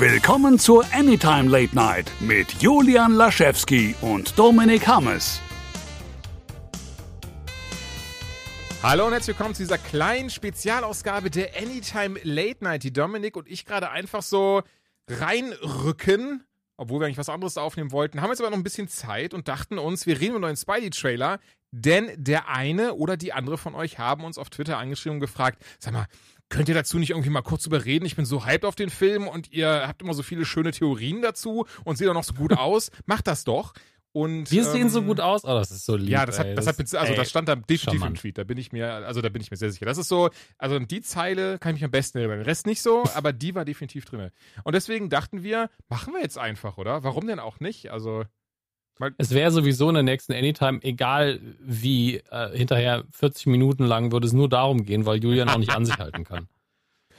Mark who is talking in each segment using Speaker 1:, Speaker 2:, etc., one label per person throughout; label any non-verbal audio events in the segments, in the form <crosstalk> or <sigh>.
Speaker 1: Willkommen zur Anytime Late Night mit Julian Laschewski und Dominik Hammes.
Speaker 2: Hallo und herzlich willkommen zu dieser kleinen Spezialausgabe der Anytime Late Night, die Dominik und ich gerade einfach so reinrücken, obwohl wir eigentlich was anderes aufnehmen wollten, haben jetzt aber noch ein bisschen Zeit und dachten uns, wir reden über einen Spidey-Trailer, denn der eine oder die andere von euch haben uns auf Twitter angeschrieben und gefragt, sag mal, könnt ihr dazu nicht irgendwie mal kurz überreden? Ich bin so hyped auf den Film und ihr habt immer so viele schöne Theorien dazu und seht auch noch so gut <laughs> aus. Macht das doch. Und,
Speaker 3: Wir sehen so
Speaker 2: ähm,
Speaker 3: gut aus. Oh, das ist so lieb.
Speaker 2: ja, das hat, das hat, also
Speaker 3: ey,
Speaker 2: das stand da definitiv im. Tweet. Da bin ich mir, also da bin ich mir sehr sicher. Das ist so, also die Zeile kann ich mich am besten erinnern. Den Rest nicht so, <laughs> aber die war definitiv drin. Und deswegen dachten wir, machen wir jetzt einfach, oder? Warum denn auch nicht? Also,
Speaker 3: Es wäre sowieso in der nächsten Anytime, egal wie, äh, hinterher 40 Minuten lang würde es nur darum gehen, weil Julian auch nicht an sich halten kann.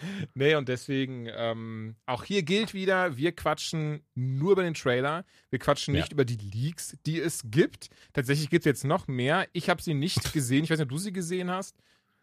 Speaker 3: <laughs>
Speaker 2: nee, und deswegen, ähm, auch hier gilt wieder, wir quatschen nur über den Trailer. Wir quatschen nicht
Speaker 3: Ja.
Speaker 2: über die Leaks, die es gibt. Tatsächlich gibt es jetzt noch mehr. Ich habe sie nicht <laughs> gesehen. Ich weiß nicht, ob du sie gesehen hast.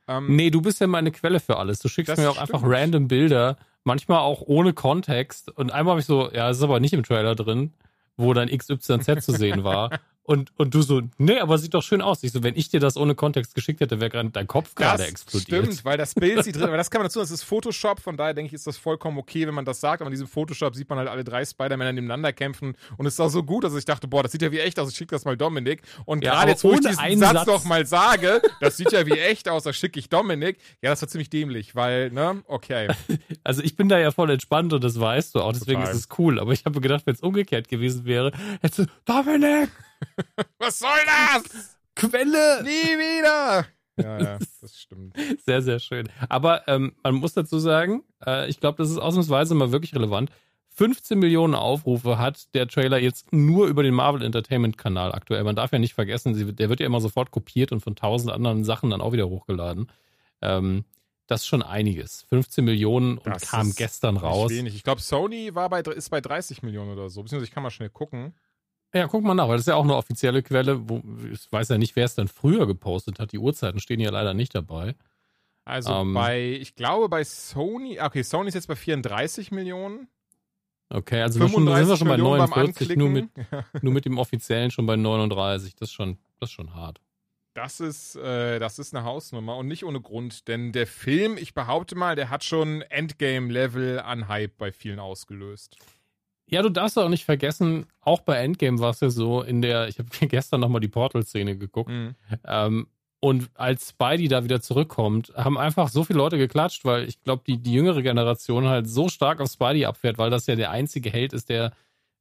Speaker 2: Ähm,
Speaker 3: Nee, du bist ja meine Quelle für alles. Du schickst mir auch einfach
Speaker 2: stimmt.
Speaker 3: random Bilder, manchmal auch ohne Kontext. Und einmal habe ich so, ja, das ist aber nicht im Trailer drin, wo dann XYZ zu sehen war. <laughs> Und, und du so, nee, aber sieht doch schön aus. Ich so, wenn ich dir das ohne Kontext geschickt hätte, wäre gerade dein Kopf gerade
Speaker 2: Das
Speaker 3: explodiert.
Speaker 2: Stimmt, weil das Bild sieht drin, aber das kann man dazu, das ist Photoshop, von daher denke ich, ist das vollkommen okay, wenn man das sagt. Aber in diesem Photoshop sieht man halt alle drei Spider-Männer nebeneinander kämpfen und es sah so gut, dass ich dachte, boah, das sieht ja wie echt aus, ich schicke das mal Dominik. Und
Speaker 3: Ja,
Speaker 2: gerade jetzt, wo ich diesen Satz,
Speaker 3: Satz.
Speaker 2: noch mal sage, das sieht ja wie echt aus, das schicke ich Dominik. Ja, das war ziemlich dämlich, weil, ne, okay. <laughs>
Speaker 3: Also ich bin da ja voll entspannt und das weißt du auch, deswegen
Speaker 2: Total.
Speaker 3: ist es cool. Aber ich habe gedacht, wenn es umgekehrt gewesen wäre, hättest du, Dominik, <laughs>
Speaker 2: Was soll das?
Speaker 3: Quelle!
Speaker 2: Nie wieder! Ja, ja, <laughs> das stimmt.
Speaker 3: Sehr, sehr schön. Aber ähm, man muss dazu sagen, äh, ich glaube, das ist ausnahmsweise mal wirklich relevant. 15 Millionen Aufrufe hat der Trailer jetzt nur über den Marvel Entertainment Kanal aktuell. Man darf ja nicht vergessen, sie, der wird ja immer sofort kopiert und von tausend anderen Sachen dann auch wieder hochgeladen. Ähm, das ist schon einiges. 15 Millionen und
Speaker 2: Das
Speaker 3: kam gestern raus.
Speaker 2: Wenig. Ich glaube, Sony war bei, ist bei 30 Millionen oder so. Beziehungsweise ich kann mal schnell gucken.
Speaker 3: Ja, guck mal nach, weil das ist ja auch eine offizielle Quelle. Wo, ich weiß ja nicht, wer es dann früher gepostet hat. Die Uhrzeiten stehen ja leider nicht dabei.
Speaker 2: Also
Speaker 3: Ähm.
Speaker 2: bei, ich glaube bei Sony, okay, Sony ist jetzt bei 34 Millionen.
Speaker 3: Okay, also wir sind wir
Speaker 2: 35
Speaker 3: schon bei
Speaker 2: Millionen beim
Speaker 3: 49, nur mit, <laughs> nur mit dem offiziellen schon bei 39. Das ist schon, das ist schon hart.
Speaker 2: Das ist, äh, das ist eine Hausnummer und nicht ohne Grund, denn der Film, ich behaupte mal, der hat schon Endgame-Level an Hype bei vielen ausgelöst.
Speaker 3: Ja, du darfst auch nicht vergessen, auch bei Endgame war es ja so, in der, ich habe <laughs> gestern nochmal die Portal-Szene geguckt, ähm, und als Spidey da wieder zurückkommt, haben einfach so viele Leute geklatscht, weil ich glaube, die, die jüngere Generation halt so stark auf Spidey abfährt, weil das ja der einzige Held ist, der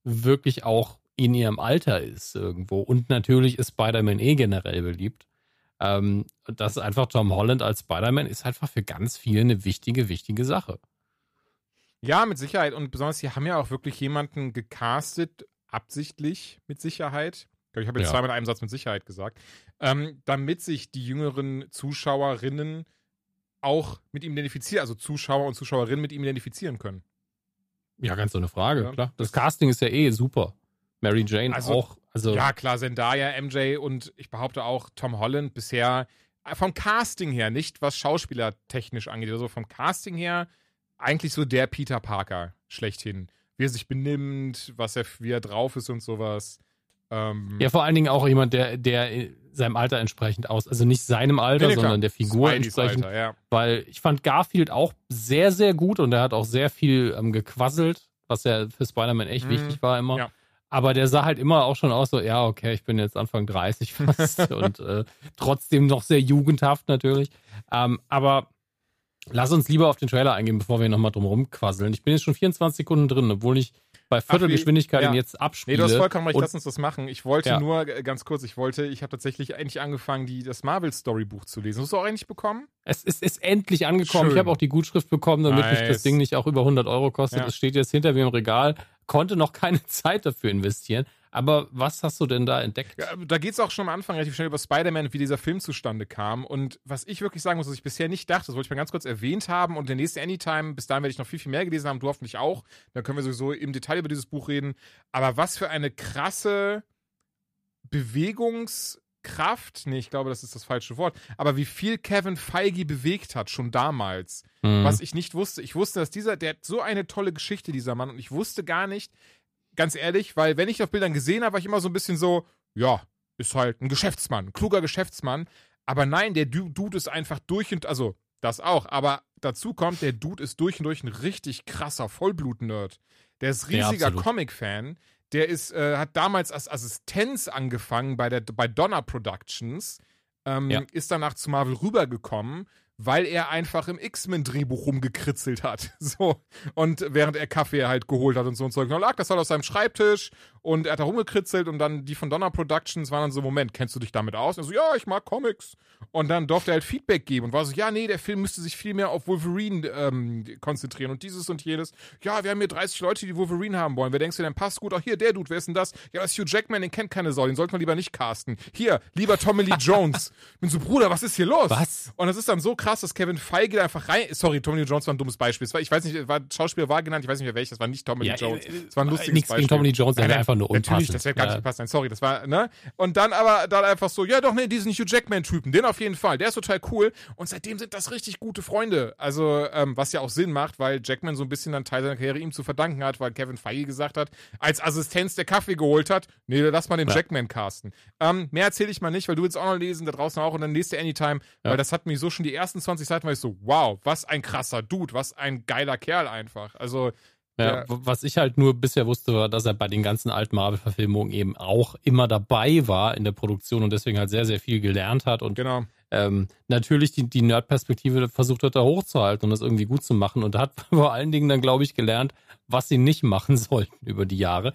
Speaker 3: wirklich auch in ihrem Alter ist irgendwo. Und natürlich ist Spider-Man eh generell beliebt. Ähm, das ist einfach Tom Holland als Spider-Man ist einfach für ganz viele eine wichtige, wichtige Sache.
Speaker 2: Ja, mit Sicherheit. Und besonders, hier haben ja auch wirklich jemanden gecastet, absichtlich mit Sicherheit. Ich glaube, ich habe jetzt
Speaker 3: Ja.
Speaker 2: zweimal in einem Satz mit Sicherheit gesagt. Ähm, damit sich die jüngeren Zuschauerinnen auch mit ihm identifizieren, also Zuschauer und Zuschauerinnen mit ihm identifizieren können.
Speaker 3: Ja, ganz ohne Frage,
Speaker 2: Ja.
Speaker 3: klar. Das Casting ist ja eh super. Mary Jane
Speaker 2: Also,
Speaker 3: auch. Also,
Speaker 2: Ja, klar, Zendaya, MJ und ich behaupte auch Tom Holland bisher äh, vom Casting her, nicht was schauspielertechnisch angeht, also vom Casting her eigentlich so der Peter Parker schlechthin. Wie er sich benimmt, was er, wie er drauf ist und sowas. Ähm,
Speaker 3: Ja, vor allen Dingen auch jemand, der, der seinem Alter entsprechend aus, also nicht seinem Alter,
Speaker 2: nee,
Speaker 3: sondern der Figur
Speaker 2: Spideys
Speaker 3: entsprechend.
Speaker 2: Alter, ja.
Speaker 3: Weil ich fand Garfield auch sehr, sehr gut und er hat auch sehr viel ähm, gequasselt, was ja für Spider-Man echt
Speaker 2: Mhm.
Speaker 3: wichtig war immer.
Speaker 2: Ja.
Speaker 3: Aber der sah halt immer auch schon aus so, ja, okay, ich bin jetzt Anfang 30 fast <laughs> und äh, trotzdem noch sehr jugendhaft natürlich. Ähm, aber lass uns lieber auf den Trailer eingehen, bevor wir nochmal drum rumquasseln. Ich bin jetzt schon 24 Sekunden drin, obwohl ich bei Viertelgeschwindigkeit
Speaker 2: ja.
Speaker 3: jetzt
Speaker 2: Nee,
Speaker 3: abspiele.
Speaker 2: du hast vollkommen recht, lass uns das machen. Ich wollte
Speaker 3: Ja.
Speaker 2: nur, äh, ganz kurz, ich wollte, ich habe tatsächlich eigentlich angefangen, die, das Marvel-Story-Buch zu lesen. Hast du auch eigentlich bekommen?
Speaker 3: Es ist, ist endlich angekommen.
Speaker 2: Schön.
Speaker 3: Ich habe auch die Gutschrift bekommen, damit mich
Speaker 2: Nice.
Speaker 3: das Ding nicht auch über 100 Euro kostet.
Speaker 2: Ja.
Speaker 3: Es steht jetzt hinter mir im Regal. Konnte noch keine <laughs> Zeit dafür investieren. Aber was hast du denn da entdeckt?
Speaker 2: Ja, da geht es auch schon am Anfang relativ schnell über Spider-Man, wie dieser Film zustande kam. Und was ich wirklich sagen muss, was ich bisher nicht dachte, das wollte ich mal ganz kurz erwähnt haben. Und der nächste Anytime, bis dahin werde ich noch viel, viel mehr gelesen haben, du hoffentlich auch. Dann können wir sowieso im Detail über dieses Buch reden. Aber was für eine krasse Bewegungs- Kraft, nee, ich glaube, das ist das falsche Wort, aber wie viel Kevin Feige bewegt hat, schon damals.
Speaker 3: Mhm.
Speaker 2: Was ich nicht wusste. Ich wusste, dass dieser, der hat so eine tolle Geschichte, dieser Mann, und ich wusste gar nicht, ganz ehrlich, weil wenn ich auf Bildern gesehen habe, war ich immer so ein bisschen so, ja, ist halt ein Geschäftsmann, ein kluger Geschäftsmann. Aber nein, der Dude ist einfach durch und, also das auch, aber dazu kommt, der Dude ist durch und durch ein richtig krasser Vollblut-Nerd. Der ist riesiger
Speaker 3: Ja,
Speaker 2: Comic-Fan. Der ist, äh, hat damals als Assistenz angefangen bei, der, bei Donner Productions, ähm,
Speaker 3: Ja.
Speaker 2: ist danach zu Marvel rübergekommen, weil er einfach im X-Men-Drehbuch rumgekritzelt hat. <laughs> So. Und während er Kaffee halt geholt hat und so und Zeug. Da lag das halt auf seinem Schreibtisch und er hat da rumgekritzelt und dann die von Donner Productions waren dann so, Moment, kennst du dich damit aus? Und er so, ja, ich mag Comics. Und dann durfte er halt Feedback geben und war so, ja, nee, der Film müsste sich viel mehr auf Wolverine ähm, konzentrieren und dieses und jenes. Ja, wir haben hier 30 Leute, die Wolverine haben wollen. Wer denkst du denn passt gut? Auch hier, der Dude, wer ist denn das? Ja, das ist Hugh Jackman, den kennt keine Sau, den sollte man lieber nicht casten. Hier, lieber Tommy Lee Jones. <laughs> Ich bin so, Bruder, was ist hier los?
Speaker 3: Was?
Speaker 2: Und das ist dann so krass, dass Kevin Feige da einfach rein. Sorry, Tommy Lee Jones war ein dummes Beispiel. War, ich weiß nicht, war, Schauspieler war genannt, ich weiß nicht mehr welches, das war nicht Tommy
Speaker 3: Ja,
Speaker 2: Lee Jones.
Speaker 3: äh,
Speaker 2: Es war ein
Speaker 3: äh,
Speaker 2: lustiges
Speaker 3: nichts
Speaker 2: Beispiel.
Speaker 3: gegen Tommy Lee Jones, der wäre einfach nur
Speaker 2: Natürlich,
Speaker 3: unpassend.
Speaker 2: das wäre gar nicht
Speaker 3: Ja.
Speaker 2: gepasst. Nein, sorry, das war, ne? Und dann aber dann einfach so, ja doch, nee, diesen Hugh Jackman-Typen, den auf jeden Fall, der ist total cool. Und seitdem sind das richtig gute Freunde. Also, ähm, was ja auch Sinn macht, weil Jackman so ein bisschen dann Teil seiner Karriere ihm zu verdanken hat, weil Kevin Feige gesagt hat, als Assistenz der Kaffee geholt hat, nee, lass mal den
Speaker 3: Ja.
Speaker 2: Jackman casten. Ähm, mehr erzähle ich mal nicht, weil du willst auch noch lesen, da draußen auch und dann lest du Anytime,
Speaker 3: Ja.
Speaker 2: weil das hat mich so schon die ersten 20 Seiten, war ich so, wow, was ein krasser Dude, was ein geiler Kerl einfach. Also,
Speaker 3: Ja, Was ich halt nur bisher wusste, war, dass er bei den ganzen alten Marvel-Verfilmungen eben auch immer dabei war in der Produktion und deswegen halt sehr, sehr viel gelernt hat und
Speaker 2: genau.
Speaker 3: ähm, natürlich die, die Nerd-Perspektive versucht hat, da hochzuhalten und das irgendwie gut zu machen und hat <laughs> vor allen Dingen dann, glaube ich, gelernt, was sie nicht machen <laughs> sollten über die Jahre.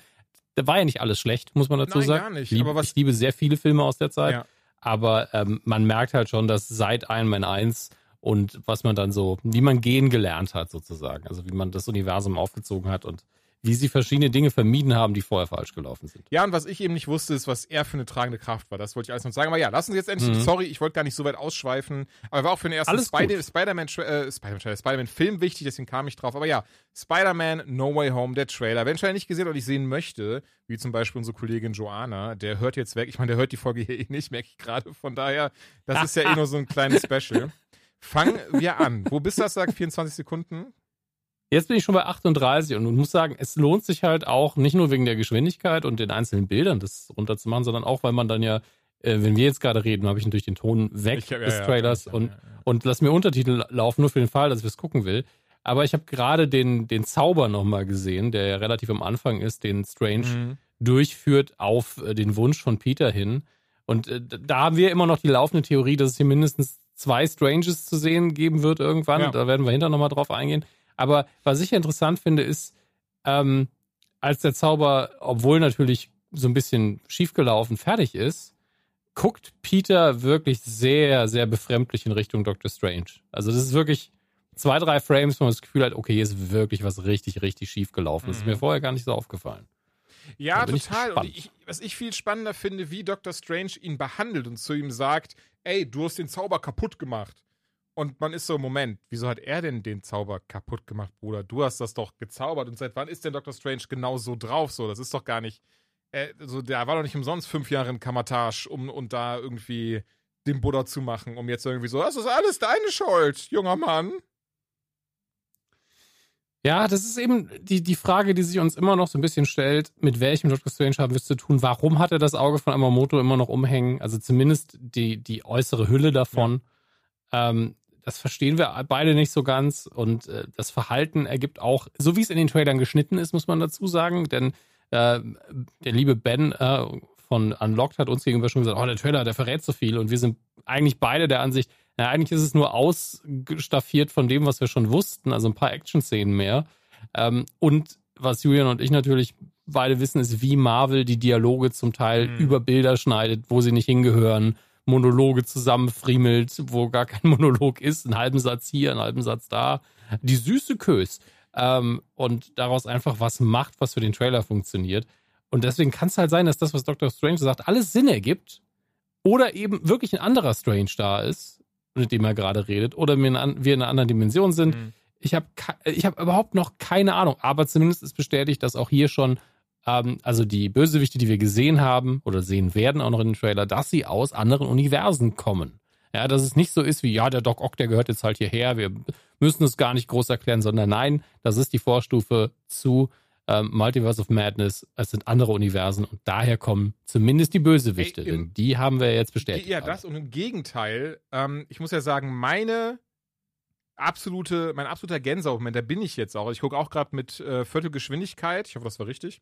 Speaker 3: Da war ja nicht alles schlecht, muss man dazu
Speaker 2: Nein,
Speaker 3: sagen.
Speaker 2: gar nicht.
Speaker 3: Ich liebe,
Speaker 2: Aber was-
Speaker 3: ich liebe sehr viele Filme aus der Zeit,
Speaker 2: Ja.
Speaker 3: Aber ähm, man merkt halt schon, dass seit Iron Man 1 und was man dann so, wie man gehen gelernt hat sozusagen, also wie man das Universum aufgezogen hat und wie sie verschiedene Dinge vermieden haben, die vorher falsch gelaufen sind.
Speaker 2: Ja, und was ich eben nicht wusste, ist, was er für eine tragende Kraft war. Das wollte ich alles noch sagen. Aber ja, lass uns jetzt endlich,
Speaker 3: Mhm.
Speaker 2: sorry, ich wollte gar nicht so weit ausschweifen, aber war auch für den ersten
Speaker 3: Alles
Speaker 2: Spider-. Spider-Man äh, Spider-Man Spider Film wichtig, deswegen kam ich drauf. Aber ja, Spider-Man No Way Home, der Trailer. Wenn Trailer nicht gesehen oder nicht sehen möchte, wie zum Beispiel unsere Kollegin Joanna, der hört jetzt weg. Ich meine, der hört die Folge hier eh nicht, merke ich gerade. Von daher, das ist ja eh <laughs> nur so ein kleines Special. Fangen wir an. Wo bist du, das sagt 24 Sekunden?
Speaker 3: Jetzt bin ich schon bei 38 und muss sagen, es lohnt sich halt auch nicht nur wegen der Geschwindigkeit und den einzelnen Bildern das runterzumachen, sondern auch, weil man dann ja, äh, wenn wir jetzt gerade reden, habe ich natürlich den Ton weg
Speaker 2: hab-
Speaker 3: des
Speaker 2: ja,
Speaker 3: Trailers
Speaker 2: ja,
Speaker 3: und,
Speaker 2: ja, ja.
Speaker 3: und lass mir Untertitel laufen, nur für den Fall, dass ich es gucken will. Aber ich habe gerade den, den Zauber nochmal gesehen, der ja relativ am Anfang ist, den Strange
Speaker 2: Mhm.
Speaker 3: durchführt auf äh, den Wunsch von Peter hin. Und äh, da haben wir immer noch die laufende Theorie, dass es hier mindestens zwei Stranges zu sehen geben wird irgendwann. Da werden wir hinterher nochmal drauf eingehen. Aber was ich interessant finde, ist, ähm, als der Zauber, obwohl natürlich so ein bisschen schiefgelaufen, fertig ist, guckt Peter wirklich sehr, sehr befremdlich in Richtung Doctor Strange. Also das ist wirklich zwei, drei Frames, wo man das Gefühl hat, okay, hier ist wirklich was richtig, richtig schief gelaufen. Das ist
Speaker 2: Mhm.
Speaker 3: mir vorher gar nicht so aufgefallen.
Speaker 2: Ja,
Speaker 3: bin ich
Speaker 2: total. Und ich, was ich viel spannender finde, wie Dr. Strange ihn behandelt und zu ihm sagt, ey, du hast den Zauber kaputt gemacht. Und man ist so, Moment, wieso hat er denn den Zauber kaputt gemacht, Bruder? Du hast das doch gezaubert. Und seit wann ist denn Dr. Strange genau so drauf? So, das ist doch gar nicht. Äh, so, der war doch nicht umsonst fünf Jahre in Kamatage, um und da irgendwie den Buddha zu machen, um jetzt irgendwie so, das ist alles deine Schuld, junger Mann.
Speaker 3: Ja, das ist eben die, die Frage, die sich uns immer noch so ein bisschen stellt, mit welchem Doctor Strange haben wir es zu tun? Warum hat er das Auge von Yamamoto immer noch umhängen? Also zumindest die, die äußere Hülle davon. Ähm, das verstehen wir beide nicht so ganz. Und äh, das Verhalten ergibt auch, so wie es in den Trailern geschnitten ist, muss man dazu sagen. Denn äh, der liebe Ben äh, von Unlocked hat uns gegenüber schon gesagt, oh, der Trailer, der verrät so viel. Und wir sind eigentlich beide der Ansicht, na, eigentlich ist es nur ausstaffiert von dem, was wir schon wussten, also ein paar Action-Szenen mehr. Ähm, und was Julian und ich natürlich beide wissen, ist, wie Marvel die Dialoge zum Teil
Speaker 2: Mhm.
Speaker 3: über Bilder schneidet, wo sie nicht hingehören, Monologe zusammenfriemelt, wo gar kein <laughs> Monolog ist, einen halben Satz hier, einen halben Satz da. Die süße Kös. Ähm, und daraus einfach was macht, was für den Trailer funktioniert. Und deswegen kann es halt sein, dass das, was Dr. Strange sagt, alles Sinn ergibt. Oder eben wirklich ein anderer Strange da ist, mit dem er gerade redet. Oder wir in, an- wir in einer anderen Dimension sind.
Speaker 2: Mhm.
Speaker 3: Ich habe ich hab überhaupt noch keine Ahnung. Aber zumindest ist bestätigt, dass auch hier schon ähm, also die Bösewichte, die wir gesehen haben oder sehen werden auch noch in dem Trailer, dass sie aus anderen Universen kommen. Ja, dass es nicht so ist wie, ja, der Doc Ock, der gehört jetzt halt hierher, wir müssen es gar nicht groß erklären, sondern nein, das ist die Vorstufe zu ähm, Multiverse of Madness, es sind andere Universen und daher kommen zumindest die Bösewichte, hey, denn die haben wir jetzt bestätigt.
Speaker 2: Ja, das und im Gegenteil, ähm, ich muss ja sagen, meine absolute, mein absoluter Gänsehaut-Moment, da bin ich jetzt auch. Ich gucke auch gerade mit äh, Viertelgeschwindigkeit, ich hoffe, das war richtig.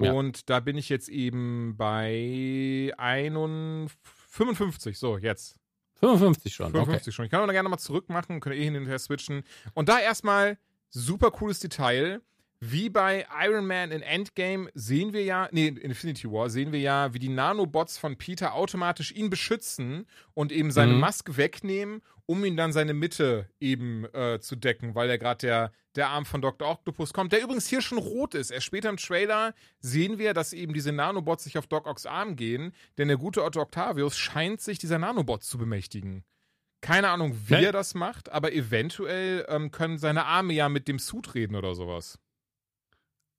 Speaker 2: Ja. Und da bin ich jetzt eben bei 51, 55, so jetzt.
Speaker 3: 55 schon.
Speaker 2: 55 okay. schon. Ich kann aber gerne mal zurück machen, können eh hin und her switchen. Und da erstmal super cooles Detail. Wie bei Iron Man in Endgame sehen wir ja, nee, in Infinity War sehen wir ja, wie die Nanobots von Peter automatisch ihn beschützen und eben seine mhm. Maske wegnehmen, um ihn dann seine Mitte eben äh, zu decken, weil er gerade der, der Arm von Dr. Octopus kommt, der übrigens hier schon rot ist. Erst später im Trailer sehen wir, dass eben diese Nanobots sich auf Doc Ocks Arm gehen, denn der gute Otto Octavius scheint sich dieser Nanobots zu bemächtigen. Keine Ahnung, wie okay. er das macht, aber eventuell ähm, können seine Arme ja mit dem Suit reden oder sowas.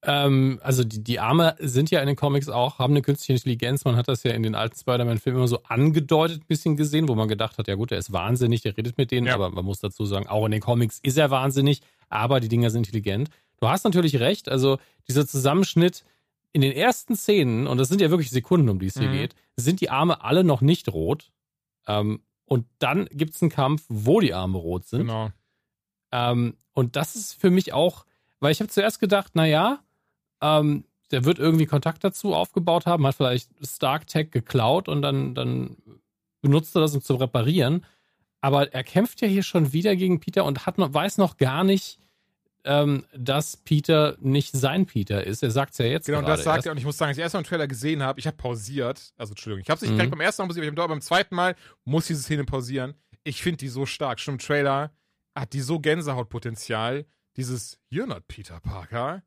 Speaker 3: Ähm, also die, die Arme sind ja in den Comics auch, haben eine künstliche Intelligenz. Man hat das ja in den alten Spider-Man-Filmen immer so angedeutet ein bisschen gesehen, wo man gedacht hat, ja gut, er ist wahnsinnig, der redet mit denen, ja. aber man muss dazu sagen, auch in den Comics ist er wahnsinnig, aber die Dinger sind intelligent. Du hast natürlich recht, also dieser Zusammenschnitt in den ersten Szenen, und das sind ja wirklich Sekunden, um die es hier mhm. geht, sind die Arme alle noch nicht rot. Ähm, und dann gibt es einen Kampf, wo die Arme rot sind.
Speaker 2: Genau.
Speaker 3: Ähm, und das ist für mich auch, weil ich habe zuerst gedacht, naja, ähm, der wird irgendwie Kontakt dazu aufgebaut haben, hat vielleicht Stark Tech geklaut und dann, dann benutzt er das, um zu reparieren. Aber er kämpft ja hier schon wieder gegen Peter und hat noch, weiß noch gar nicht, ähm, dass Peter nicht sein Peter ist. Er sagt es ja jetzt.
Speaker 2: Genau, das sagt er. Und ich muss sagen, als ich erst mal einen Trailer gesehen habe, ich habe pausiert. Also, Entschuldigung, ich habe es nicht mhm. direkt beim ersten Mal pausiert, aber ich habe beim zweiten Mal muss diese Szene pausieren. Ich finde die so stark. Schon im Trailer hat die so Gänsehautpotenzial. Dieses You're not Peter Parker.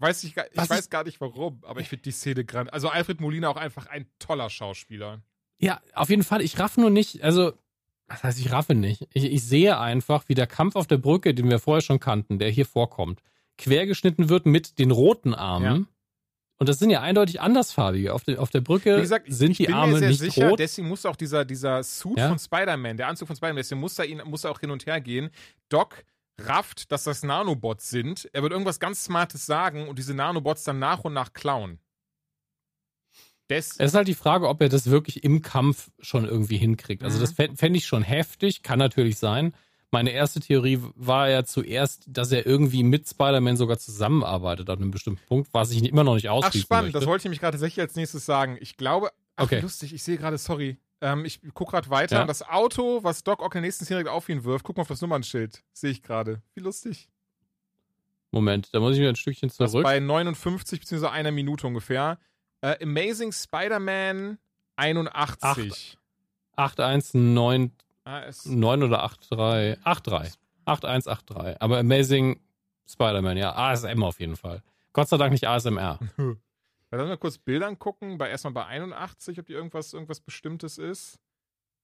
Speaker 2: Weiß ich, ich weiß gar nicht warum, aber ich finde die Szene grand. Also Alfred Molina auch einfach ein toller Schauspieler.
Speaker 3: Ja, auf jeden Fall. Ich raff nur nicht, also, was heißt, ich raffe nicht. Ich, ich sehe einfach, wie der Kampf auf der Brücke, den wir vorher schon kannten, der hier vorkommt, quergeschnitten wird mit den roten Armen. Ja. Und das sind ja eindeutig andersfarbige. Auf, de, auf der Brücke gesagt, sind die Arme nicht sicher, rot.
Speaker 2: Deswegen muss auch dieser, dieser Suit ja? von Spider-Man, der Anzug von Spider-Man, deswegen muss er, ihn, muss er auch hin und her gehen. Doc rafft, dass das Nanobots sind. Er wird irgendwas ganz Smartes sagen und diese Nanobots dann nach und nach klauen.
Speaker 3: Des es ist halt die Frage, ob er das wirklich im Kampf schon irgendwie hinkriegt. Also, mhm. das fände ich schon heftig, kann natürlich sein. Meine erste Theorie war ja zuerst, dass er irgendwie mit Spider-Man sogar zusammenarbeitet an einem bestimmten Punkt, was ich immer noch nicht ausschließen Ach, spannend,
Speaker 2: möchte. das wollte ich nämlich gerade tatsächlich als nächstes sagen. Ich glaube, ach, okay. lustig, ich sehe gerade, sorry, ähm, ich gucke gerade weiter. Ja. Das Auto, was Doc Ock in der nächsten Szene direkt auf ihn wirft, guck mal auf das Nummernschild. Sehe ich gerade. Wie lustig.
Speaker 3: Moment, da muss ich wieder ein Stückchen zurück. Das
Speaker 2: bei 59 bzw. einer Minute ungefähr. Äh, Amazing Spider-Man 81.
Speaker 3: 8199 9 oder 83. 83. 8183. Aber Amazing Spider-Man, ja. ASM auf jeden Fall. Gott sei Dank nicht ASMR. <laughs>
Speaker 2: Lass mal kurz Bilder angucken. Bei, erstmal bei 81, ob die irgendwas, irgendwas Bestimmtes ist.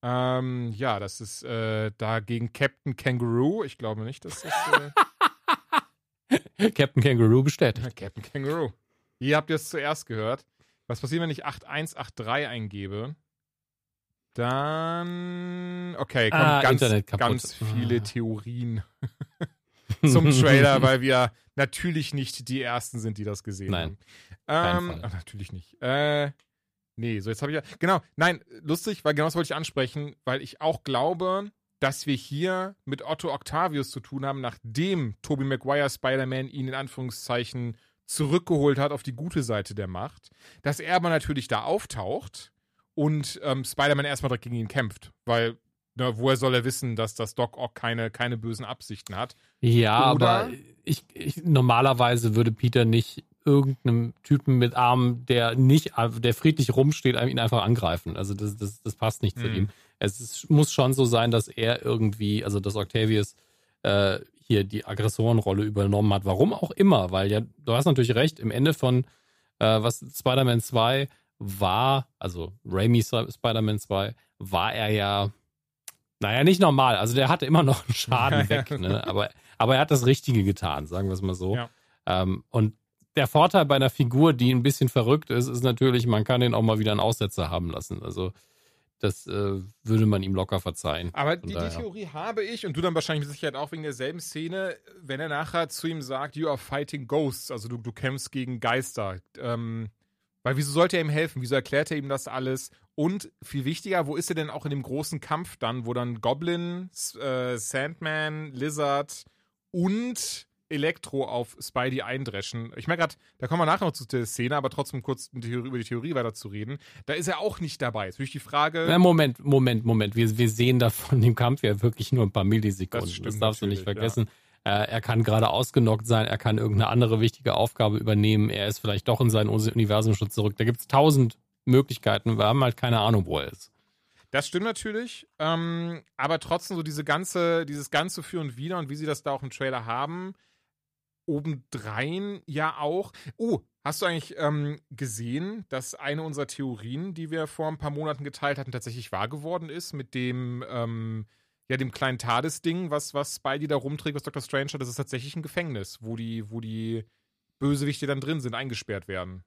Speaker 2: Ähm, ja, das ist äh, da gegen Captain Kangaroo. Ich glaube nicht, dass das.
Speaker 3: Äh <laughs> Captain Kangaroo bestätigt. <laughs>
Speaker 2: Captain Kangaroo. Hier habt ihr es zuerst gehört. Was passiert, wenn ich 8183 eingebe? Dann. Okay, kommen ah, ganz, ganz viele Theorien <laughs> zum Trailer, weil wir natürlich nicht die Ersten sind, die das gesehen
Speaker 3: Nein.
Speaker 2: haben. Ähm, ach, natürlich nicht. Äh, nee, so jetzt habe ich ja. Genau, nein, lustig, weil genau das wollte ich ansprechen, weil ich auch glaube, dass wir hier mit Otto Octavius zu tun haben, nachdem Tobey Maguire Spider-Man ihn in Anführungszeichen zurückgeholt hat auf die gute Seite der Macht, dass er aber natürlich da auftaucht und ähm, Spider-Man erstmal direkt gegen ihn kämpft, weil Ne, woher soll er wissen, dass das Doc Ock keine, keine bösen Absichten hat?
Speaker 3: Ja, Oder aber ich, ich, normalerweise würde Peter nicht irgendeinem Typen mit Armen, der nicht, der friedlich rumsteht, ihn einfach angreifen. Also das, das, das passt nicht zu mhm. ihm. Es ist, muss schon so sein, dass er irgendwie, also dass Octavius äh, hier die Aggressorenrolle übernommen hat. Warum auch immer, weil ja, du hast natürlich recht, im Ende von äh, was Spider-Man 2 war, also Raimi Spider-Man 2, war er ja naja, nicht normal. Also der hatte immer noch einen Schaden <laughs> weg, ne? aber, aber er hat das Richtige getan, sagen wir es mal so. Ja. Ähm, und der Vorteil bei einer Figur, die ein bisschen verrückt ist, ist natürlich, man kann den auch mal wieder einen Aussetzer haben lassen. Also das äh, würde man ihm locker verzeihen.
Speaker 2: Aber die, die, Theorie habe ich und du dann wahrscheinlich mit Sicherheit auch wegen derselben Szene, wenn er nachher zu ihm sagt, you are fighting ghosts, also du, du kämpfst gegen Geister. Ähm, weil wieso sollte er ihm helfen? Wieso erklärt er ihm das alles? Und viel wichtiger, wo ist er denn auch in dem großen Kampf dann, wo dann Goblin, äh, Sandman, Lizard und Elektro auf Spidey eindreschen. Ich merke gerade, da kommen wir nachher noch zu der Szene, aber trotzdem kurz über die Theorie weiter zu reden. Da ist er auch nicht dabei. Jetzt natürlich die Frage.
Speaker 3: Na, Moment, Moment, Moment. Wir, wir sehen da von dem Kampf ja wirklich nur ein paar Millisekunden. Das, das darfst du nicht vergessen. Ja. Er kann gerade ausgenockt sein, er kann irgendeine andere wichtige Aufgabe übernehmen, er ist vielleicht doch in sein Universum schon zurück. Da gibt es tausend Möglichkeiten. Wir haben halt keine Ahnung, wo er ist.
Speaker 2: Das stimmt natürlich, ähm, aber trotzdem so diese ganze, dieses ganze Für und Wider und wie sie das da auch im Trailer haben, obendrein ja auch. Oh, hast du eigentlich ähm, gesehen, dass eine unserer Theorien, die wir vor ein paar Monaten geteilt hatten, tatsächlich wahr geworden ist mit dem, ähm, ja, dem kleinen TARDIS-Ding, was, was Spidey da rumträgt, was Dr. Strange hat, das ist tatsächlich ein Gefängnis, wo die, wo die Bösewichte dann drin sind, eingesperrt werden.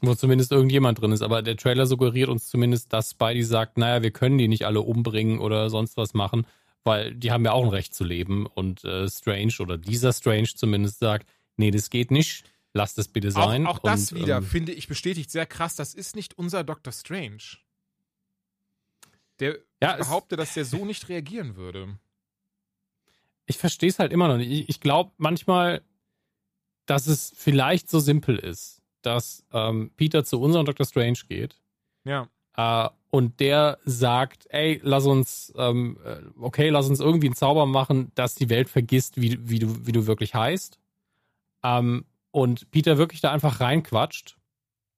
Speaker 3: Wo zumindest irgendjemand drin ist, aber der Trailer suggeriert uns zumindest, dass Spidey sagt, naja, wir können die nicht alle umbringen oder sonst was machen, weil die haben ja auch ein Recht zu leben. Und äh, Strange oder dieser Strange zumindest sagt, nee, das geht nicht. Lass das bitte sein.
Speaker 2: Auch, auch das und, wieder, ähm, finde ich, bestätigt sehr krass, das ist nicht unser Doctor Strange. Der ja, behauptet, dass der so nicht reagieren würde.
Speaker 3: Ich verstehe es halt immer noch nicht. Ich, ich glaube manchmal, dass es vielleicht so simpel ist, dass ähm, Peter zu unserem Doctor Strange geht.
Speaker 2: Ja.
Speaker 3: Äh, und der sagt, ey, lass uns, ähm, äh, okay, lass uns irgendwie einen Zauber machen, dass die Welt vergisst, wie, wie, du, wie du wirklich heißt. Ähm, und Peter wirklich da einfach reinquatscht.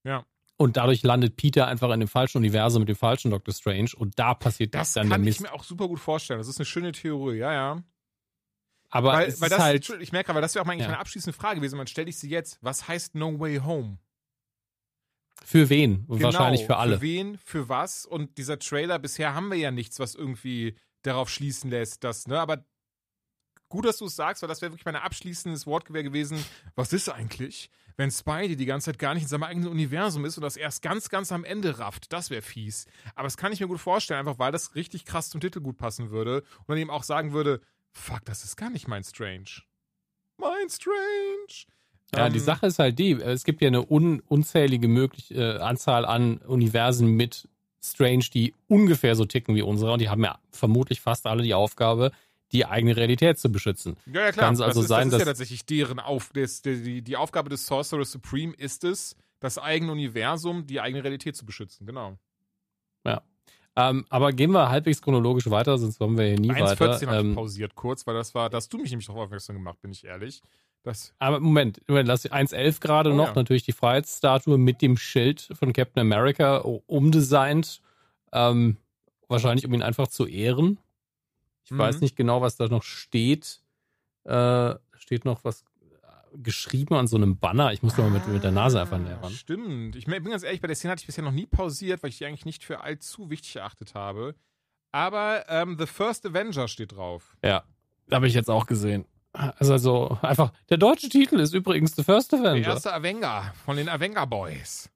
Speaker 2: Ja.
Speaker 3: Und dadurch landet Peter einfach in dem falschen Universum mit dem falschen Doctor Strange und da passiert
Speaker 2: das
Speaker 3: dann
Speaker 2: kann ich mir auch super gut vorstellen. Das ist eine schöne Theorie, ja, ja.
Speaker 3: Aber
Speaker 2: weil, weil das, halt, ich merke, weil das wäre auch eigentlich ja. meine abschließende Frage gewesen. Man stelle ich sie jetzt. Was heißt No Way Home?
Speaker 3: Für wen? Genau, Wahrscheinlich für alle.
Speaker 2: Für wen, für was? Und dieser Trailer, bisher haben wir ja nichts, was irgendwie darauf schließen lässt, dass, ne, aber gut, dass du es sagst, weil das wäre wirklich mein abschließendes Wort gewesen. Was ist eigentlich, wenn Spidey die ganze Zeit gar nicht in seinem eigenen Universum ist und das erst ganz, ganz am Ende rafft? Das wäre fies. Aber das kann ich mir gut vorstellen, einfach weil das richtig krass zum Titel gut passen würde und dann eben auch sagen würde, fuck, das ist gar nicht mein Strange. Mein Strange.
Speaker 3: Ja, um, die ähm, Sache ist halt die, es gibt ja eine un unzählige möglich, äh, Anzahl an Universen mit Strange, die ungefähr so ticken wie unsere und die haben ja vermutlich fast alle die Aufgabe, die eigene Realität zu beschützen.
Speaker 2: Ja, ja klar. Kann es also das ist, sein, das ist ja tatsächlich deren Auf das, die, die Aufgabe des Sorcerer Supreme ist es, das eigene Universum, die eigene Realität zu beschützen, genau.
Speaker 3: Ja. Ähm, aber gehen wir halbwegs chronologisch weiter, sonst kommen wir hier nie 1, weiter. 1,14
Speaker 2: habe ähm, ich pausiert kurz, weil das war, da hast du mich nämlich darauf aufmerksam gemacht, bin ich ehrlich.
Speaker 3: Das Aber Moment, Moment lass 1.11 gerade oh, noch, ja. natürlich die Freiheitsstatue mit dem Schild von Captain America umdesignt. Ähm, wahrscheinlich, um ihn einfach zu ehren. Ich mhm. weiß nicht genau, was da noch steht. Äh, steht noch was geschrieben an so einem Banner. Ich muss doch mal mit, mit der Nase einfach näher ran.
Speaker 2: Stimmt. Ich bin ganz ehrlich, bei der Szene hatte ich bisher noch nie pausiert, weil ich die eigentlich nicht für allzu wichtig erachtet habe. Aber ähm, The First Avenger steht drauf.
Speaker 3: Ja, habe ich jetzt auch gesehen. Also, also einfach, der deutsche Titel ist übrigens The First Avenger.
Speaker 2: Der erste Avenger von den Avenger Boys.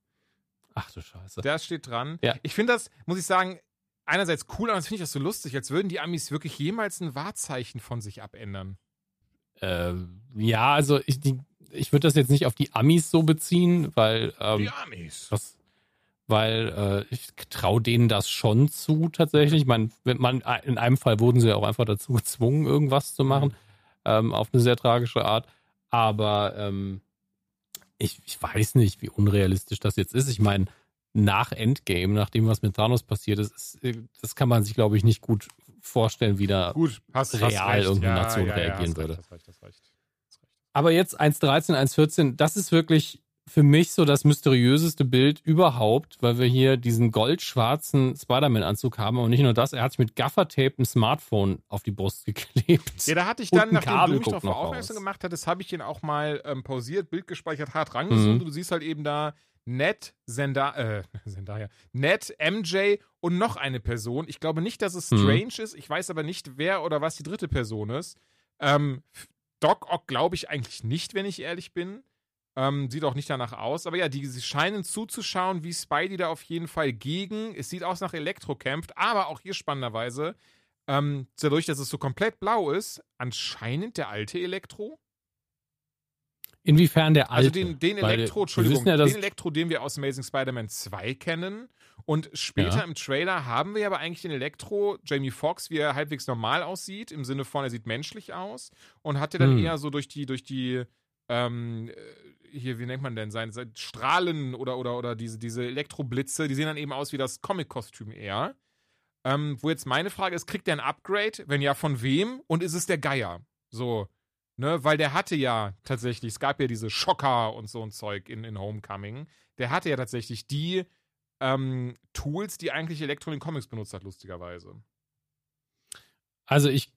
Speaker 3: Ach du Scheiße.
Speaker 2: Der steht dran.
Speaker 3: Ja.
Speaker 2: Ich finde das, muss ich sagen, einerseits cool, aber finde ich das so lustig, als würden die Amis wirklich jemals ein Wahrzeichen von sich abändern.
Speaker 3: Äh, ja, also ich, ich würde das jetzt nicht auf die Amis so beziehen, weil. Ähm,
Speaker 2: die Amis.
Speaker 3: Was, weil äh, ich traue denen das schon zu, tatsächlich. Ich meine, man, in einem Fall wurden sie ja auch einfach dazu gezwungen, irgendwas zu machen. Ähm, auf eine sehr tragische Art. Aber ähm, ich, ich weiß nicht, wie unrealistisch das jetzt ist. Ich meine, nach Endgame, nach dem, was mit Thanos passiert ist, ist äh, das kann man sich, glaube ich, nicht gut vorstellen, wie da
Speaker 2: gut, hast,
Speaker 3: real
Speaker 2: hast
Speaker 3: irgendeine
Speaker 2: ja,
Speaker 3: Nation
Speaker 2: ja,
Speaker 3: reagieren
Speaker 2: ja,
Speaker 3: würde.
Speaker 2: Reicht, das reicht, das reicht.
Speaker 3: Aber jetzt 1.13, 1.14, das ist wirklich für mich so das mysteriöseste Bild überhaupt, weil wir hier diesen goldschwarzen Spider-Man-Anzug haben. Und nicht nur das, er hat sich mit Gaffertape ein Smartphone auf die Brust <laughs> geklebt.
Speaker 2: Ja, da hatte ich dann, nachdem du mich darauf aufmerksam gemacht hattest, habe ich den auch mal ähm, pausiert, Bild gespeichert, hart rangezoomt. Mhm. Du siehst halt eben da Ned, Zenda äh, <laughs> Zendaya, Ned, MJ und noch eine Person. Ich glaube nicht, dass es mhm. Strange mhm. ist. Ich weiß aber nicht, wer oder was die dritte Person ist. Ähm, Doc Ock glaube ich eigentlich nicht, wenn ich ehrlich bin. Ähm, sieht auch nicht danach aus. Aber ja, die, sie scheinen zuzuschauen, wie Spidey da auf jeden Fall gegen. Es sieht aus nach Elektro kämpft, aber auch hier spannenderweise, ähm, dadurch, dass es so komplett blau ist, anscheinend der alte Elektro.
Speaker 3: Inwiefern der alte?
Speaker 2: Also den, den Elektro, Entschuldigung, ja, den Elektro, den wir aus Amazing Spider-Man 2 kennen. Und später ja. im Trailer haben wir aber eigentlich den Elektro, Jamie Foxx, wie er halbwegs normal aussieht, im Sinne von, er sieht menschlich aus und hatte dann hm. eher so durch die, durch die, ähm, hier, wie nennt man denn, seine, seine Strahlen oder, oder, oder diese, diese Elektroblitze, die sehen dann eben aus wie das Comic-Kostüm eher. Ähm, wo jetzt meine Frage ist, kriegt der ein Upgrade? Wenn ja, von wem? Und ist es der Geier? So, ne, weil der hatte ja tatsächlich, es gab ja diese Schocker und so ein Zeug in, in Homecoming. Der hatte ja tatsächlich die ähm, Tools, die eigentlich Elektro in Comics benutzt hat, lustigerweise.
Speaker 3: Also ich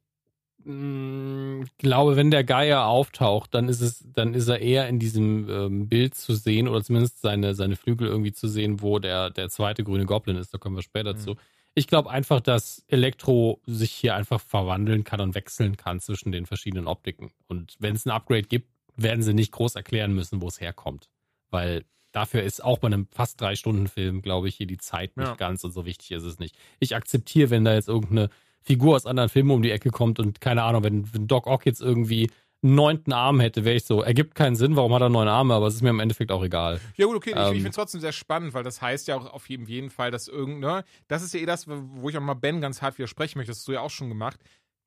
Speaker 3: mh, mm, glaube, wenn der Geier auftaucht, dann ist es, dann ist er eher in diesem ähm, Bild zu sehen oder zumindest seine, seine Flügel irgendwie zu sehen, wo der, der zweite grüne Goblin ist. Da kommen wir später mhm. zu. Ich glaube einfach, dass Elektro sich hier einfach verwandeln kann und wechseln kann zwischen den verschiedenen Optiken. Und wenn es ein Upgrade gibt, werden sie nicht groß erklären müssen, wo es herkommt. Weil dafür ist auch bei einem fast drei Stunden Film, glaube ich, hier die Zeit nicht ja. ganz und so wichtig ist es nicht. Ich akzeptiere, wenn da jetzt irgendeine Figur aus anderen Filmen um die Ecke kommt und keine Ahnung, wenn, wenn Doc Ock jetzt irgendwie neunten Arm hätte, wäre ich so, ergibt keinen Sinn, warum hat er neun Arme, aber es ist mir im Endeffekt auch egal.
Speaker 2: Ja gut, okay, ähm, ich, ich ähm, finde es trotzdem sehr spannend, weil das heißt ja auch auf jeden, jeden Fall, dass irgendeine, das ist ja eh das, wo ich auch mal Ben ganz hart widersprechen möchte, das hast du ja auch schon gemacht,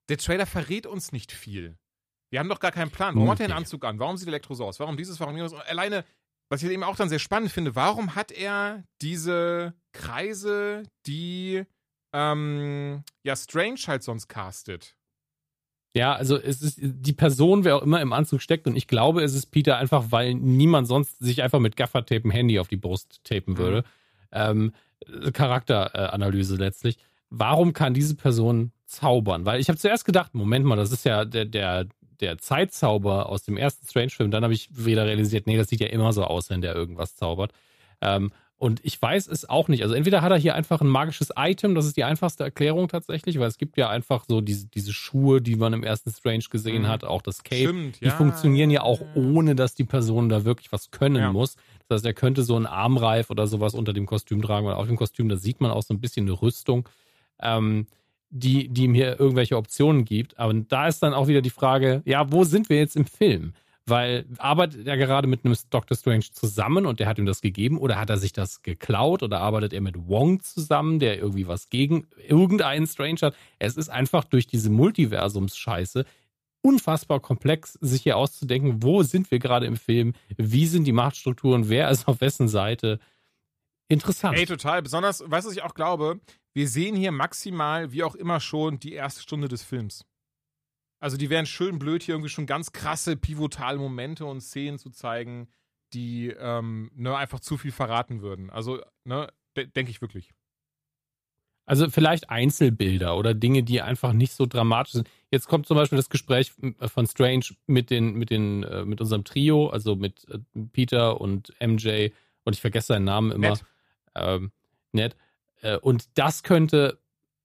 Speaker 2: der Trailer verrät uns nicht viel. Wir haben doch gar keinen Plan. Warum okay. hat er einen Anzug an? Warum sieht Elektro so aus? Warum dieses, warum jenes? Alleine, was ich eben auch dann sehr spannend finde, warum hat er diese Kreise, die ähm, ja Strange halt sonst castet?
Speaker 3: Ja, also es ist die Person, wer auch immer im Anzug steckt, und ich glaube, es ist Peter einfach, weil niemand sonst sich einfach mit Gaffertape ein Handy auf die Brust tapen würde. Mhm. Ähm, Charakteranalyse letztlich. Warum kann diese Person zaubern? Weil ich habe zuerst gedacht, Moment mal, das ist ja der, der, der Zeitzauber aus dem ersten Strange-Film. Dann habe ich wieder realisiert, nee, das sieht ja immer so aus, wenn der irgendwas zaubert. Ähm, und ich weiß es auch nicht. Also entweder hat er hier einfach ein magisches Item, das ist die einfachste Erklärung tatsächlich, weil es gibt ja einfach so diese, diese Schuhe, die man im ersten Strange gesehen mhm. hat, auch das Cape. Stimmt, die ja. funktionieren ja auch ohne, dass die Person da wirklich was können ja. muss. Das heißt, er könnte so einen Armreif oder sowas unter dem Kostüm tragen oder auf dem Kostüm, da sieht man auch so ein bisschen eine Rüstung, ähm, die, die ihm hier irgendwelche Optionen gibt. Aber da ist dann auch wieder die Frage, ja, wo sind wir jetzt im Film? Weil arbeitet er gerade mit einem Doctor Strange zusammen und der hat ihm das gegeben oder hat er sich das geklaut oder arbeitet er mit Wong zusammen, der irgendwie was gegen irgendeinen Strange hat? Es ist einfach durch diese Multiversums-Scheiße unfassbar komplex, sich hier auszudenken, wo sind wir gerade im Film, wie sind die Machtstrukturen, wer ist auf wessen Seite. Interessant.
Speaker 2: Ey, total. Besonders, weißt du, was ich auch glaube? Wir sehen hier maximal, wie auch immer schon, die erste Stunde des Films. Also die wären schön blöd, hier irgendwie schon ganz krasse, pivotale Momente und Szenen zu zeigen, die ähm, ne, einfach zu viel verraten würden. Also, ne, de denke ich wirklich.
Speaker 3: Also vielleicht Einzelbilder oder Dinge, die einfach nicht so dramatisch sind. Jetzt kommt zum Beispiel das Gespräch von Strange mit den, mit den, äh, mit unserem Trio, also mit äh, Peter und MJ und ich vergesse seinen Namen immer. Nett. Ähm. Äh, und das könnte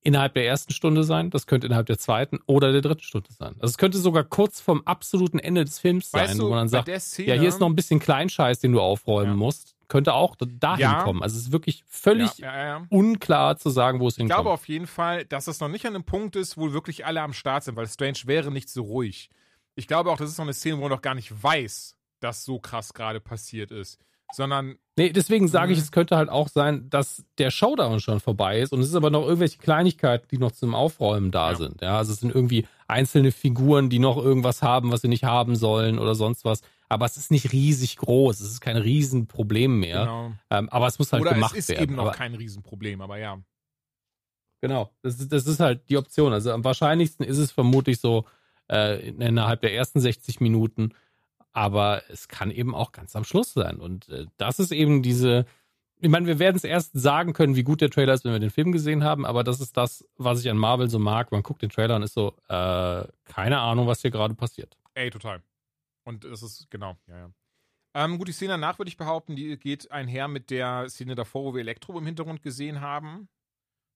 Speaker 3: innerhalb der ersten Stunde sein, das könnte innerhalb der zweiten oder der dritten Stunde sein. Also es könnte sogar kurz vom absoluten Ende des Films sein, weißt du, wo man sagt, Szene, ja, hier ist noch ein bisschen Kleinscheiß, den du aufräumen ja. musst. Könnte auch dahin ja. kommen. Also es ist wirklich völlig ja, unklar zu sagen, wo es hinkommt.
Speaker 2: Ich glaube auf jeden Fall, dass es noch nicht an einem Punkt ist, wo wirklich alle am Start sind, weil Strange wäre nicht so ruhig. Ich glaube auch, das ist noch eine Szene, wo man noch gar nicht weiß, dass so krass gerade passiert ist sondern.
Speaker 3: Nee, deswegen sage ich, mhm. es könnte halt auch sein, dass der Showdown schon vorbei ist und es ist aber noch irgendwelche Kleinigkeiten, die noch zum Aufräumen da ja. sind. Ja, also es sind irgendwie einzelne Figuren, die noch irgendwas haben, was sie nicht haben sollen oder sonst was. Aber es ist nicht riesig groß, es ist kein Riesenproblem mehr. Genau. Ähm, aber es muss halt oder gemacht werden.
Speaker 2: Es ist
Speaker 3: werden.
Speaker 2: eben noch aber, kein Riesenproblem, aber ja.
Speaker 3: Genau, das ist, das ist halt die Option. Also am wahrscheinlichsten ist es vermutlich so äh, innerhalb der ersten 60 Minuten aber es kann eben auch ganz am Schluss sein. Und äh, das ist eben diese, ich meine, wir werden es erst sagen können, wie gut der Trailer ist, wenn wir den Film gesehen haben, aber das ist das, was ich an Marvel so mag. Man guckt den Trailer und ist so, äh, keine Ahnung, was hier gerade passiert.
Speaker 2: Ey, total. Und es ist, genau, ja, ja. Ähm, gut, die Szene danach würde ich behaupten, die geht einher mit der Szene davor, wo wir Elektro im Hintergrund gesehen haben.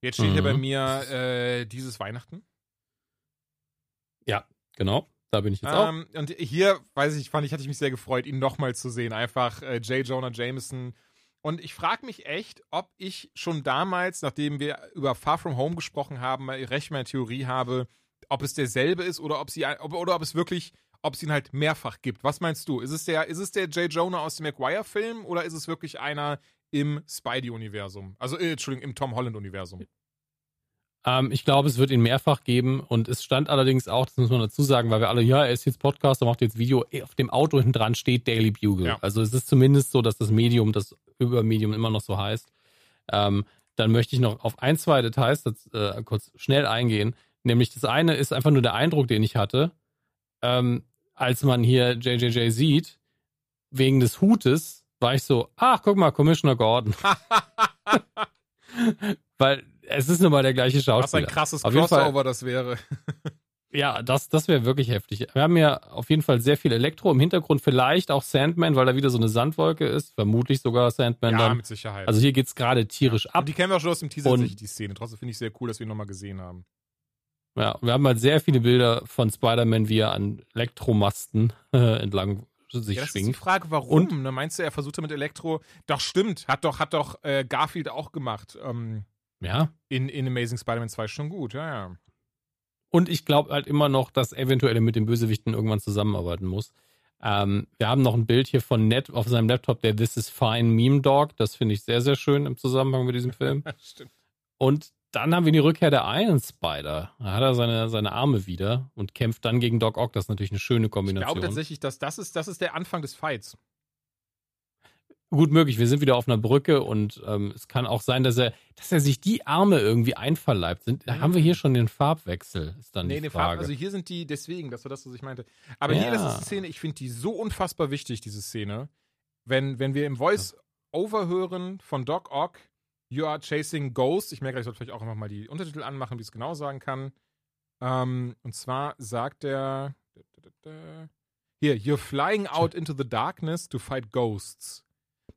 Speaker 2: Jetzt steht mhm. hier bei mir äh, dieses Weihnachten.
Speaker 3: Ja, genau. Da bin ich jetzt
Speaker 2: ähm, auch. Und hier, weiß ich, fand ich, hatte ich mich sehr gefreut, ihn nochmal zu sehen. Einfach äh, J. Jonah Jameson. Und ich frage mich echt, ob ich schon damals, nachdem wir über Far From Home gesprochen haben, recht meine Theorie habe, ob es derselbe ist oder ob sie ob, oder ob es wirklich, ob es ihn halt mehrfach gibt. Was meinst du? Ist es der, ist es der J. Jonah aus dem McGuire-Film oder ist es wirklich einer im Spidey-Universum? Also, äh, Entschuldigung, im Tom Holland-Universum.
Speaker 3: Ähm, ich glaube, es wird ihn mehrfach geben und es stand allerdings auch, das muss man dazu sagen, weil wir alle, ja, er ist jetzt Podcaster, macht jetzt Video, eh, auf dem Auto hinten dran steht Daily Bugle. Ja. Also es ist zumindest so, dass das Medium, das Übermedium immer noch so heißt. Ähm, dann möchte ich noch auf ein, zwei Details das, äh, kurz schnell eingehen. Nämlich das eine ist einfach nur der Eindruck, den ich hatte, ähm, als man hier JJJ sieht, wegen des Hutes, war ich so, ach, guck mal, Commissioner Gordon. <laughs> <laughs> Weil es ist nun mal der gleiche Schauspieler. Was
Speaker 2: ein krasses auf Crossover das wäre. <laughs>
Speaker 3: ja, das, das wäre wirklich heftig. Wir haben ja auf jeden Fall sehr viel Elektro im Hintergrund, vielleicht auch Sandman, weil da wieder so eine Sandwolke ist, vermutlich sogar Sandman ja, dann.
Speaker 2: mit Sicherheit.
Speaker 3: Also hier geht's gerade tierisch ja. ab.
Speaker 2: Und die kennen wir auch schon aus dem Teaser, und, die Szene. Trotzdem finde ich sehr cool, dass wir ihn nochmal gesehen haben.
Speaker 3: Ja, wir haben halt sehr viele Bilder von Spider-Man, wie er an Elektromasten äh, entlang sich ja, das schwingt.
Speaker 2: ist die Frage, warum? Und, ne, meinst du, er versuchte mit Elektro? Doch, stimmt. Hat doch, hat doch äh, Garfield auch gemacht. Ähm,
Speaker 3: ja.
Speaker 2: In, in Amazing Spider-Man 2 schon gut, ja, ja.
Speaker 3: Und ich glaube halt immer noch, dass eventuell mit den Bösewichten irgendwann zusammenarbeiten muss. Ähm, wir haben noch ein Bild hier von Ned auf seinem Laptop, der This is Fine Meme Dog. Das finde ich sehr, sehr schön im Zusammenhang mit diesem Film. <laughs>
Speaker 2: Stimmt.
Speaker 3: Und dann haben wir die Rückkehr der Iron Spider. Da hat er seine, seine Arme wieder und kämpft dann gegen Doc Ock. Das ist natürlich eine schöne Kombination. Ich
Speaker 2: glaube tatsächlich, dass das ist, das ist der Anfang des Fights.
Speaker 3: Gut möglich, wir sind wieder auf einer Brücke und ähm, es kann auch sein, dass er, dass er sich die Arme irgendwie einverleibt. Sind, mhm. Haben wir hier schon den Farbwechsel? Ist dann nee, die Frage. Farb,
Speaker 2: also hier sind die, deswegen, das war das, was ich meinte. Aber ja. hier ist die Szene, ich finde die so unfassbar wichtig, diese Szene. Wenn, wenn wir im Voice-Over hören von Doc Ock, You are chasing ghosts. Ich merke, ich sollte vielleicht auch einfach mal die Untertitel anmachen, wie ich es genau sagen kann. Ähm, und zwar sagt er. Hier, you're flying out into the darkness to fight ghosts.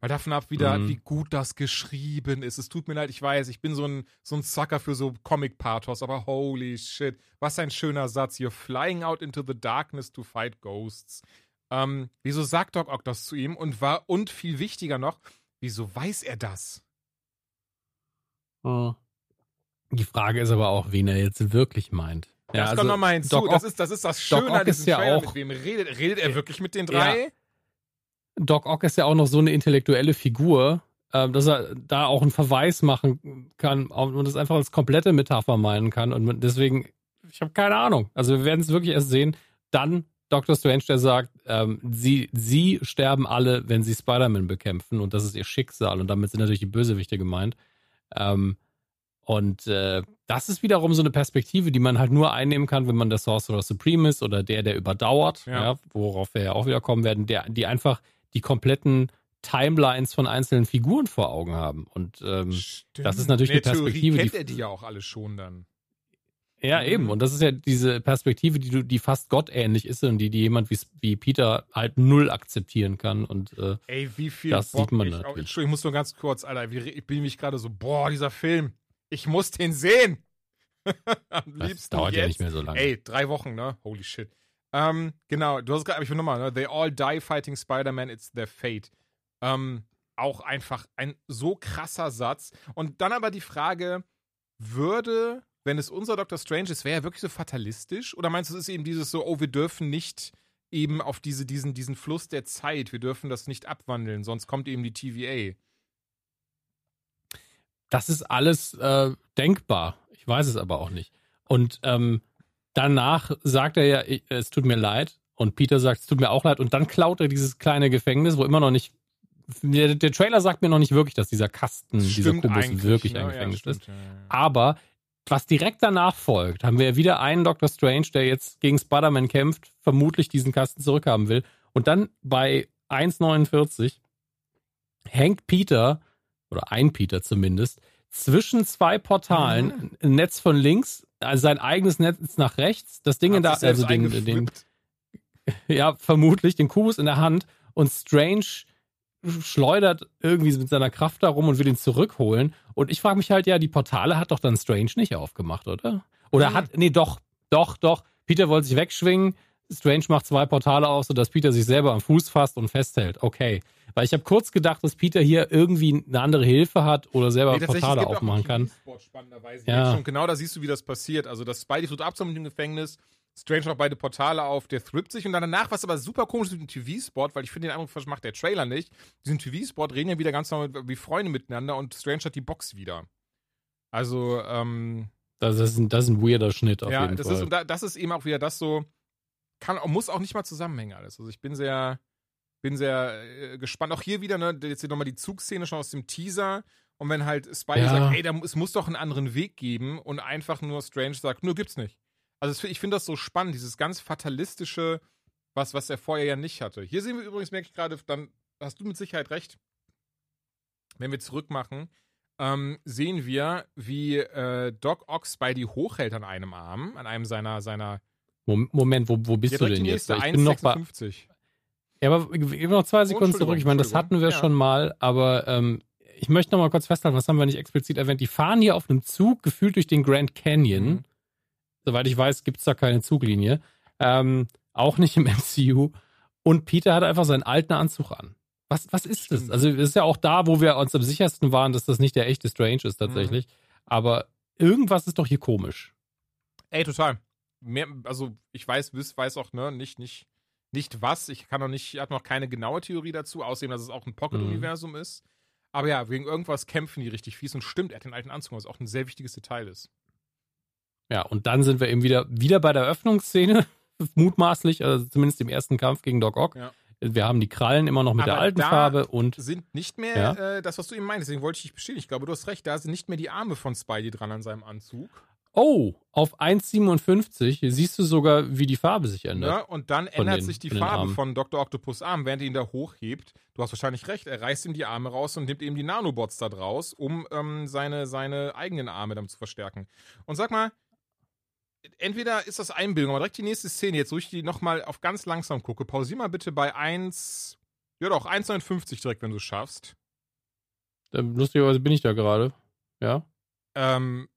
Speaker 2: Mal davon ab wieder, mhm. wie gut das geschrieben ist. Es tut mir leid, ich weiß, ich bin so ein, so ein Sucker für so Comic-Pathos, aber holy shit, was ein schöner Satz. You're flying out into the darkness to fight ghosts. Ähm, wieso sagt Doc Ock das zu ihm? Und war, und viel wichtiger noch, wieso weiß er das?
Speaker 3: Oh. Die Frage ist aber auch, wen er jetzt wirklich meint.
Speaker 2: Ja, das also, kommt nochmal hinzu. Doc das, ist, das ist das Schöne
Speaker 3: an diesem ja Trailer.
Speaker 2: Auch, mit wem redet, redet er wirklich mit den drei?
Speaker 3: Ja. Doc Ock ist ja auch noch so eine intellektuelle Figur, äh, dass er da auch einen Verweis machen kann und das einfach als komplette Metapher meinen kann. Und deswegen, ich habe keine Ahnung. Also wir werden es wirklich erst sehen. Dann Doctor Strange, der sagt, ähm, sie, sie sterben alle, wenn sie Spider-Man bekämpfen und das ist ihr Schicksal. Und damit sind natürlich die Bösewichte gemeint. Ähm, und äh, das ist wiederum so eine Perspektive, die man halt nur einnehmen kann, wenn man der Sorcerer Supreme ist oder der, der überdauert, ja. ja worauf wir ja auch wieder kommen werden, der, die einfach die kompletten Timelines von einzelnen Figuren vor Augen haben. Und ähm, das ist natürlich eine Perspektive.
Speaker 2: Kennt die, er die ja auch alle schon dann.
Speaker 3: Ja, mhm. eben. Und das ist ja diese Perspektive, die du, die fast gottähnlich ist und die, die jemand wie, wie Peter halt null akzeptieren kann. Und äh,
Speaker 2: Ey, wie viel
Speaker 3: das Bock sieht man
Speaker 2: ich,
Speaker 3: natürlich.
Speaker 2: Entschuldigung, ich muss nur ganz kurz, Alter, ich bin mich gerade so, boah, dieser Film, ich muss den sehen. <laughs>
Speaker 3: Am das liebsten dauert jetzt. ja nicht mehr so lange.
Speaker 2: Ey, drei Wochen, ne? Holy shit. Ähm, genau, du hast gerade, ich will nochmal, ne? They all die fighting Spider-Man, it's their fate. Ähm, auch einfach ein so krasser Satz. Und dann aber die Frage, würde wenn es unser Doctor Strange ist, wäre er wirklich so fatalistisch? Oder meinst du, es ist eben dieses so, oh, wir dürfen nicht eben auf diese, diesen, diesen Fluss der Zeit, wir dürfen das nicht abwandeln, sonst kommt eben die TVA?
Speaker 3: Das ist alles äh, denkbar. Ich weiß es aber auch nicht. Und ähm, danach sagt er ja, ich, es tut mir leid. Und Peter sagt, es tut mir auch leid. Und dann klaut er dieses kleine Gefängnis, wo immer noch nicht. Der, der Trailer sagt mir noch nicht wirklich, dass dieser Kasten,
Speaker 2: stimmt
Speaker 3: dieser Kubus wirklich ein
Speaker 2: ja,
Speaker 3: Gefängnis
Speaker 2: ja, stimmt,
Speaker 3: ist.
Speaker 2: Ja,
Speaker 3: aber was direkt danach folgt, haben wir wieder einen Doctor Strange, der jetzt gegen Spider-Man kämpft, vermutlich diesen Kasten zurückhaben will. Und dann bei 1,49 hängt Peter, oder ein Peter zumindest, zwischen zwei Portalen, mhm. ein Netz von links, also sein eigenes Netz nach rechts, das Ding in der, also den, den, <laughs> ja, vermutlich, den Kubus in der Hand und Strange schleudert irgendwie mit seiner Kraft darum und will ihn zurückholen. Und ich frage mich halt, ja, die Portale hat doch dann Strange nicht aufgemacht, oder? Oder mhm. hat, nee, doch, doch, doch. Peter wollte sich wegschwingen. Strange macht zwei Portale auf, sodass Peter sich selber am Fuß fasst und festhält. Okay. Weil ich habe kurz gedacht, dass Peter hier irgendwie eine andere Hilfe hat oder selber nee, Portale aufmachen kann.
Speaker 2: Spannenderweise. Ja. Schon genau da siehst du, wie das passiert. Also das Spidey tut ab mit dem Gefängnis, Strange macht beide Portale auf, der thrippt sich und dann danach, was aber super komisch ist mit dem TV-Spot, weil ich finde, den Eindruck macht der Trailer nicht. Diesen TV-Spot reden ja wieder ganz normal wie Freunde miteinander und Strange hat die Box wieder. Also, ähm.
Speaker 3: Das ist ein, das ist ein weirder Schnitt auf
Speaker 2: ja,
Speaker 3: jeden
Speaker 2: das
Speaker 3: Fall.
Speaker 2: Da, das ist eben auch wieder das so, kann, muss auch nicht mal zusammenhängen alles. Also ich bin sehr, bin sehr äh, gespannt. Auch hier wieder, ne, jetzt hier nochmal die Zugszene schon aus dem Teaser. Und wenn halt Spidey ja. sagt, ey, da, es muss doch einen anderen Weg geben und einfach nur Strange sagt, nur gibt's nicht. Also ich finde das so spannend, dieses ganz fatalistische, was, was er vorher ja nicht hatte. Hier sehen wir übrigens, merke ich gerade, dann hast du mit Sicherheit recht, wenn wir zurückmachen, ähm, sehen wir, wie äh, Doc Ox Spidey hochhält an einem Arm, an einem seiner, seiner
Speaker 3: Moment, wo, wo bist ja, du denn jetzt?
Speaker 2: Ich 1, bin noch bei.
Speaker 3: Ja, aber eben noch zwei Sekunden zurück. Ich meine, das hatten wir ja. schon mal, aber ähm, ich möchte noch mal kurz festhalten, was haben wir nicht explizit erwähnt? Die fahren hier auf einem Zug, gefühlt durch den Grand Canyon. Mhm. Soweit ich weiß, gibt es da keine Zuglinie. Ähm, auch nicht im <laughs> MCU. Und Peter hat einfach seinen alten Anzug an. Was, was ist das? Also, es ist ja auch da, wo wir uns am sichersten waren, dass das nicht der echte Strange ist tatsächlich. Mhm. Aber irgendwas ist doch hier komisch.
Speaker 2: Ey, total. Mehr, also, ich weiß, weiß auch, ne, nicht, nicht, nicht was. Ich kann noch nicht, ich habe noch keine genaue Theorie dazu, außerdem, dass es auch ein Pocket-Universum mhm. ist. Aber ja, wegen irgendwas kämpfen die richtig fies und stimmt, er hat den alten Anzug, was auch ein sehr wichtiges Detail ist.
Speaker 3: Ja, und dann sind wir eben wieder, wieder bei der Öffnungsszene, <laughs> mutmaßlich, also zumindest im ersten Kampf gegen Doc Ock. Ja. Wir haben die Krallen immer noch mit Aber der alten Farbe und.
Speaker 2: sind nicht mehr ja? äh, das, was du eben meinst. Deswegen wollte ich dich bestätigen. Ich glaube, du hast recht. Da sind nicht mehr die Arme von Spidey dran an seinem Anzug.
Speaker 3: Oh, auf 1,57 siehst du sogar, wie die Farbe sich ändert. Ja,
Speaker 2: und dann ändert den, sich die Farbe von Dr. Octopus Arm, während er ihn da hochhebt. Du hast wahrscheinlich recht, er reißt ihm die Arme raus und nimmt eben die Nanobots da draus, um ähm, seine, seine eigenen Arme damit zu verstärken. Und sag mal, entweder ist das Einbildung, aber direkt die nächste Szene, jetzt wo ich die nochmal auf ganz langsam gucke, pausier mal bitte bei 1, ja doch, 1,59 direkt, wenn du es schaffst.
Speaker 3: Lustigerweise bin ich da gerade, ja.
Speaker 2: Ähm,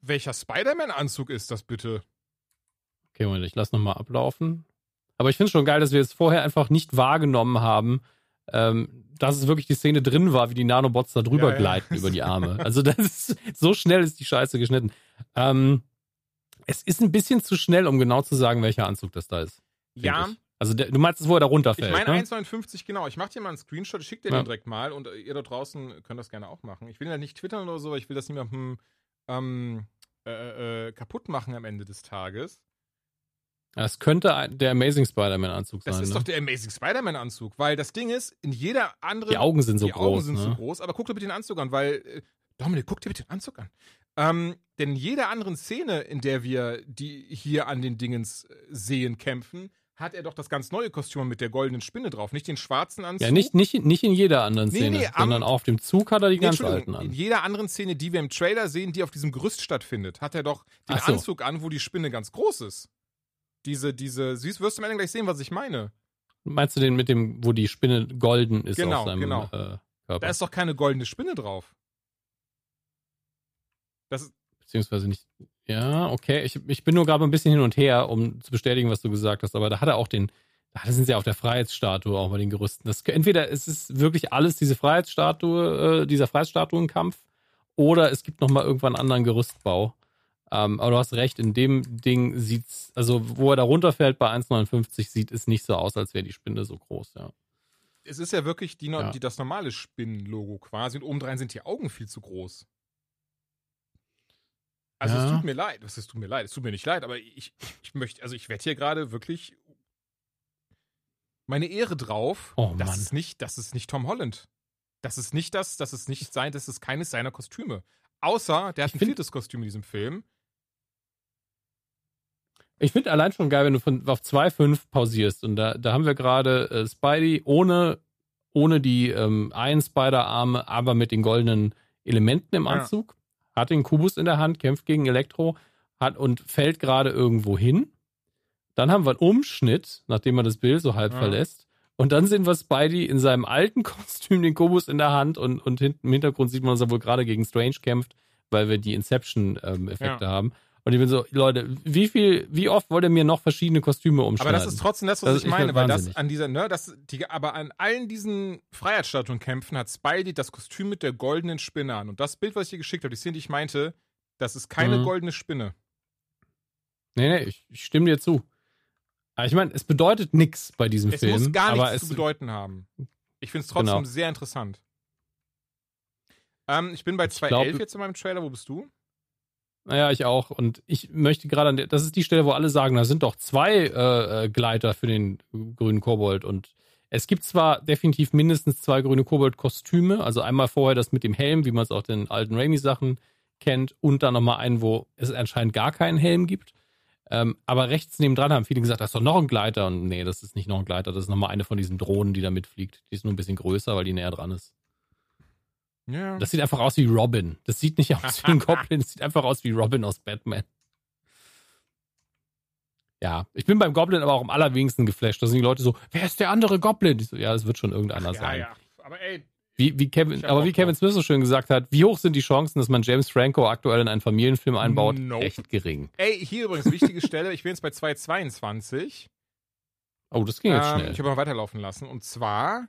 Speaker 2: welcher Spider-Man-Anzug ist das bitte?
Speaker 3: Okay, Moment, ich lass nochmal ablaufen. Aber ich finde es schon geil, dass wir es vorher einfach nicht wahrgenommen haben, ähm, dass es wirklich die Szene drin war, wie die Nanobots da drüber ja, gleiten ja. über die Arme. <laughs> Also das ist, so schnell ist die Scheiße geschnitten. Ähm, es ist ein bisschen zu schnell, um genau zu sagen, welcher Anzug das da ist.
Speaker 2: Ja.
Speaker 3: Ich. Also der, du meinst es, wo er da runterfällt.
Speaker 2: Ich meine
Speaker 3: ne?
Speaker 2: 1,59 genau. Ich mache dir mal einen Screenshot, ich schicke dir ja. den direkt mal und ihr da draußen könnt das gerne auch machen. Ich will ja nicht twittern oder so, weil ich will das niemandem ähm, äh, äh, kaputt machen am Ende des Tages.
Speaker 3: Das könnte der Amazing Spider-Man-Anzug sein.
Speaker 2: Das ist
Speaker 3: ne?
Speaker 2: doch der Amazing Spider-Man-Anzug, weil das Ding ist, in jeder anderen.
Speaker 3: Die Augen sind so
Speaker 2: die
Speaker 3: groß.
Speaker 2: Die Augen sind
Speaker 3: ne?
Speaker 2: so groß, aber guck dir bitte den Anzug an, weil. Äh, Dominik, guck dir bitte den Anzug an. Ähm, denn in jeder anderen Szene, in der wir die hier an den Dingens äh, sehen, kämpfen, hat er doch das ganz neue Kostüm mit der goldenen Spinne drauf, nicht den schwarzen Anzug.
Speaker 3: Ja, nicht, nicht, nicht in jeder anderen Szene, nee, nee, sondern am, auf dem Zug hat er die nee, ganz alten an.
Speaker 2: In jeder anderen Szene, die wir im Trailer sehen, die auf diesem Gerüst stattfindet, hat er doch den so. Anzug an, wo die Spinne ganz groß ist. Diese, diese, siehst, wirst du am Ende gleich sehen, was ich meine.
Speaker 3: Meinst du den mit dem, wo die Spinne golden ist
Speaker 2: genau,
Speaker 3: auf seinem
Speaker 2: genau.
Speaker 3: Äh, Körper?
Speaker 2: Da ist doch keine goldene Spinne drauf.
Speaker 3: Das Beziehungsweise nicht. Ja, okay. Ich, ich bin nur gerade ein bisschen hin und her, um zu bestätigen, was du gesagt hast. Aber da hat er auch den, da sind sie ja auf der Freiheitsstatue auch bei den Gerüsten. Das, entweder es ist wirklich alles diese Freiheitsstatue, äh, dieser Freiheitsstatuenkampf, oder es gibt nochmal irgendwann einen anderen Gerüstbau. Ähm, aber du hast recht, in dem Ding sieht's, also wo er da runterfällt bei 1,59, sieht es nicht so aus, als wäre die Spinne so groß, ja.
Speaker 2: Es ist ja wirklich die, ja. die das normale Spinnenlogo quasi und obendrein sind die Augen viel zu groß. Also ja. es tut mir leid, es tut mir leid, es tut mir nicht leid, aber ich, ich möchte, also ich wette hier gerade wirklich meine Ehre drauf.
Speaker 3: Oh,
Speaker 2: das ist nicht, das ist nicht Tom Holland. Das ist nicht das, das ist nicht sein, das ist keines seiner Kostüme. Außer, der hat ich ein viertes Kostüm in diesem Film.
Speaker 3: Ich finde allein schon geil, wenn du von, auf 2.5 pausierst. Und da, da haben wir gerade äh, Spidey ohne, ohne die ähm, einen Spider-Arme, aber mit den goldenen Elementen im Anzug hat den Kubus in der Hand, kämpft gegen Elektro hat und fällt gerade irgendwo hin. Dann haben wir einen Umschnitt, nachdem man das Bild so halb ja. verlässt. Und dann sehen wir Spidey in seinem alten <laughs> Kostüm, den Kubus in der Hand und, und hinten im Hintergrund sieht man, dass er wohl gerade gegen Strange kämpft, weil wir die Inception-Effekte ähm, ja. haben. Und ich bin so, Leute, wie viel, wie oft wollt ihr mir noch verschiedene Kostüme umschneiden?
Speaker 2: Aber das ist trotzdem das, was
Speaker 3: Das
Speaker 2: ich meine, weil das an dieser, ne, das, die, aber an allen diesen Freiheitsstatuen-Kämpfen hat Spidey das Kostüm mit der goldenen Spinne an. Und das Bild, was ich dir geschickt habe, die Szene, die ich meinte, das ist keine
Speaker 3: Mhm.
Speaker 2: goldene Spinne.
Speaker 3: Nee, nee, ich, ich stimme dir zu. Aber ich meine, es bedeutet nichts bei diesem
Speaker 2: Es
Speaker 3: Film.
Speaker 2: muss gar nichts
Speaker 3: es,
Speaker 2: zu bedeuten haben. Ich finde es trotzdem
Speaker 3: Genau.
Speaker 2: sehr interessant. Ähm, ich bin bei
Speaker 3: Ich
Speaker 2: 2.11
Speaker 3: glaub-
Speaker 2: jetzt in meinem Trailer. Wo bist du?
Speaker 3: Naja, ich auch. Und ich möchte gerade an der, das ist die Stelle, wo alle sagen, da sind doch zwei äh, äh, Gleiter für den grünen Kobold. Und es gibt zwar definitiv mindestens zwei grüne Kobold-Kostüme, also einmal vorher das mit dem Helm, wie man es auch den alten Raimi-Sachen kennt, und dann nochmal einen, wo es anscheinend gar keinen Helm gibt. Ähm, aber rechts nebendran haben viele gesagt, das ist doch noch ein Gleiter. Und nee, das ist nicht noch ein Gleiter, das ist nochmal eine von diesen Drohnen, die da mitfliegt. Die ist nur ein bisschen größer, weil die näher dran ist.
Speaker 2: Ja.
Speaker 3: Das sieht einfach aus wie Robin. Das sieht nicht aus wie ein Goblin, das sieht einfach aus wie Robin aus Batman. Ja, ich bin beim Goblin aber auch am allerwenigsten geflasht. Da sind die Leute so, wer ist der andere Goblin? Ich so, ja, das wird schon irgendeiner
Speaker 2: ja,
Speaker 3: sein.
Speaker 2: ja. Aber ey,
Speaker 3: Wie, wie Kevin, aber wie Kevin. Smith so schön gesagt hat, wie hoch sind die Chancen, dass man James Franco aktuell in einen Familienfilm einbaut?
Speaker 2: Nope.
Speaker 3: Echt gering.
Speaker 2: ey, hier übrigens wichtige Stelle. Ich bin jetzt bei 2.22.
Speaker 3: Oh, das ging jetzt
Speaker 2: Ähm,
Speaker 3: schnell.
Speaker 2: ich habe mal weiterlaufen lassen. Und zwar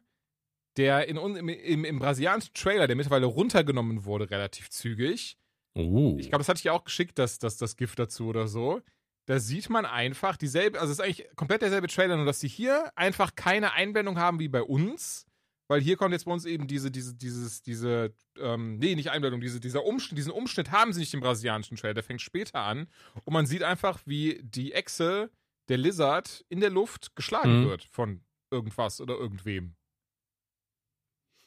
Speaker 2: der in, im, im, im brasilianischen Trailer, der mittlerweile runtergenommen wurde, relativ zügig.
Speaker 3: Oh.
Speaker 2: Ich glaube, das hatte ich auch geschickt, das, das, das Gift dazu oder so. Da sieht man einfach dieselbe, also es ist eigentlich komplett derselbe Trailer, nur dass sie hier einfach keine Einblendung haben wie bei uns. Weil hier kommt jetzt bei uns eben diese, diese, dieses, diese, ähm, nee, nicht Einblendung, diese, dieser Umschnitt, diesen Umschnitt haben sie nicht im brasilianischen Trailer, der fängt später an. Und man sieht einfach, wie die Echse, der Lizard, in der Luft geschlagen
Speaker 3: Mhm.
Speaker 2: wird von irgendwas oder irgendwem.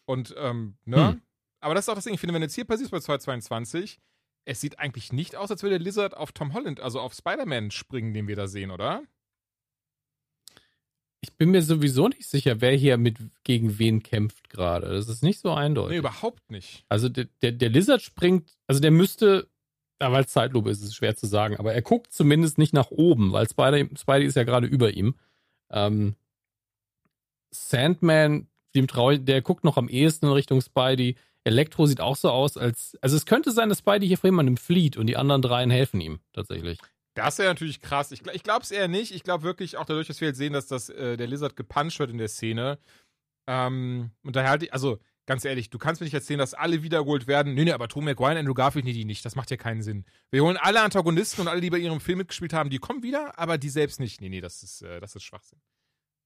Speaker 2: Und, ähm, ne?
Speaker 3: Hm.
Speaker 2: Aber das ist auch das Ding, ich finde, wenn jetzt hier passiert bei 222, es sieht eigentlich nicht aus, als würde der Lizard auf Tom Holland, also auf Spider-Man springen, den wir da sehen, oder?
Speaker 3: Ich bin mir sowieso nicht sicher, wer hier mit gegen wen kämpft gerade. Das ist nicht so eindeutig.
Speaker 2: Nee, überhaupt nicht.
Speaker 3: Also der, der, der Lizard springt, also der müsste, ja, weil es Zeitlupe ist, ist es schwer zu sagen, aber er guckt zumindest nicht nach oben, weil Spidey, Spidey ist ja gerade über ihm. Ähm, Sandman, dem traue der guckt noch am ehesten in Richtung Spidey. Elektro sieht auch so aus, als, also es könnte sein, dass Spidey hier vor jemandem flieht und die anderen dreien helfen ihm, tatsächlich.
Speaker 2: Das wäre natürlich krass. Ich, ich glaube es eher nicht. Ich glaube wirklich auch dadurch, dass wir jetzt sehen, dass das, äh, der Lizard gepuncht wird in der Szene. Ähm, und daher halt, also ganz ehrlich, du kannst mir nicht erzählen, dass alle wiedergeholt werden. Nee, nee, aber Tom McGuire und Andrew Garfield, nee, die nicht. Das macht ja keinen Sinn. Wir holen alle Antagonisten und alle, die bei ihrem Film mitgespielt haben, die kommen wieder, aber die selbst nicht. Nee, nee, das ist, äh, das ist Schwachsinn.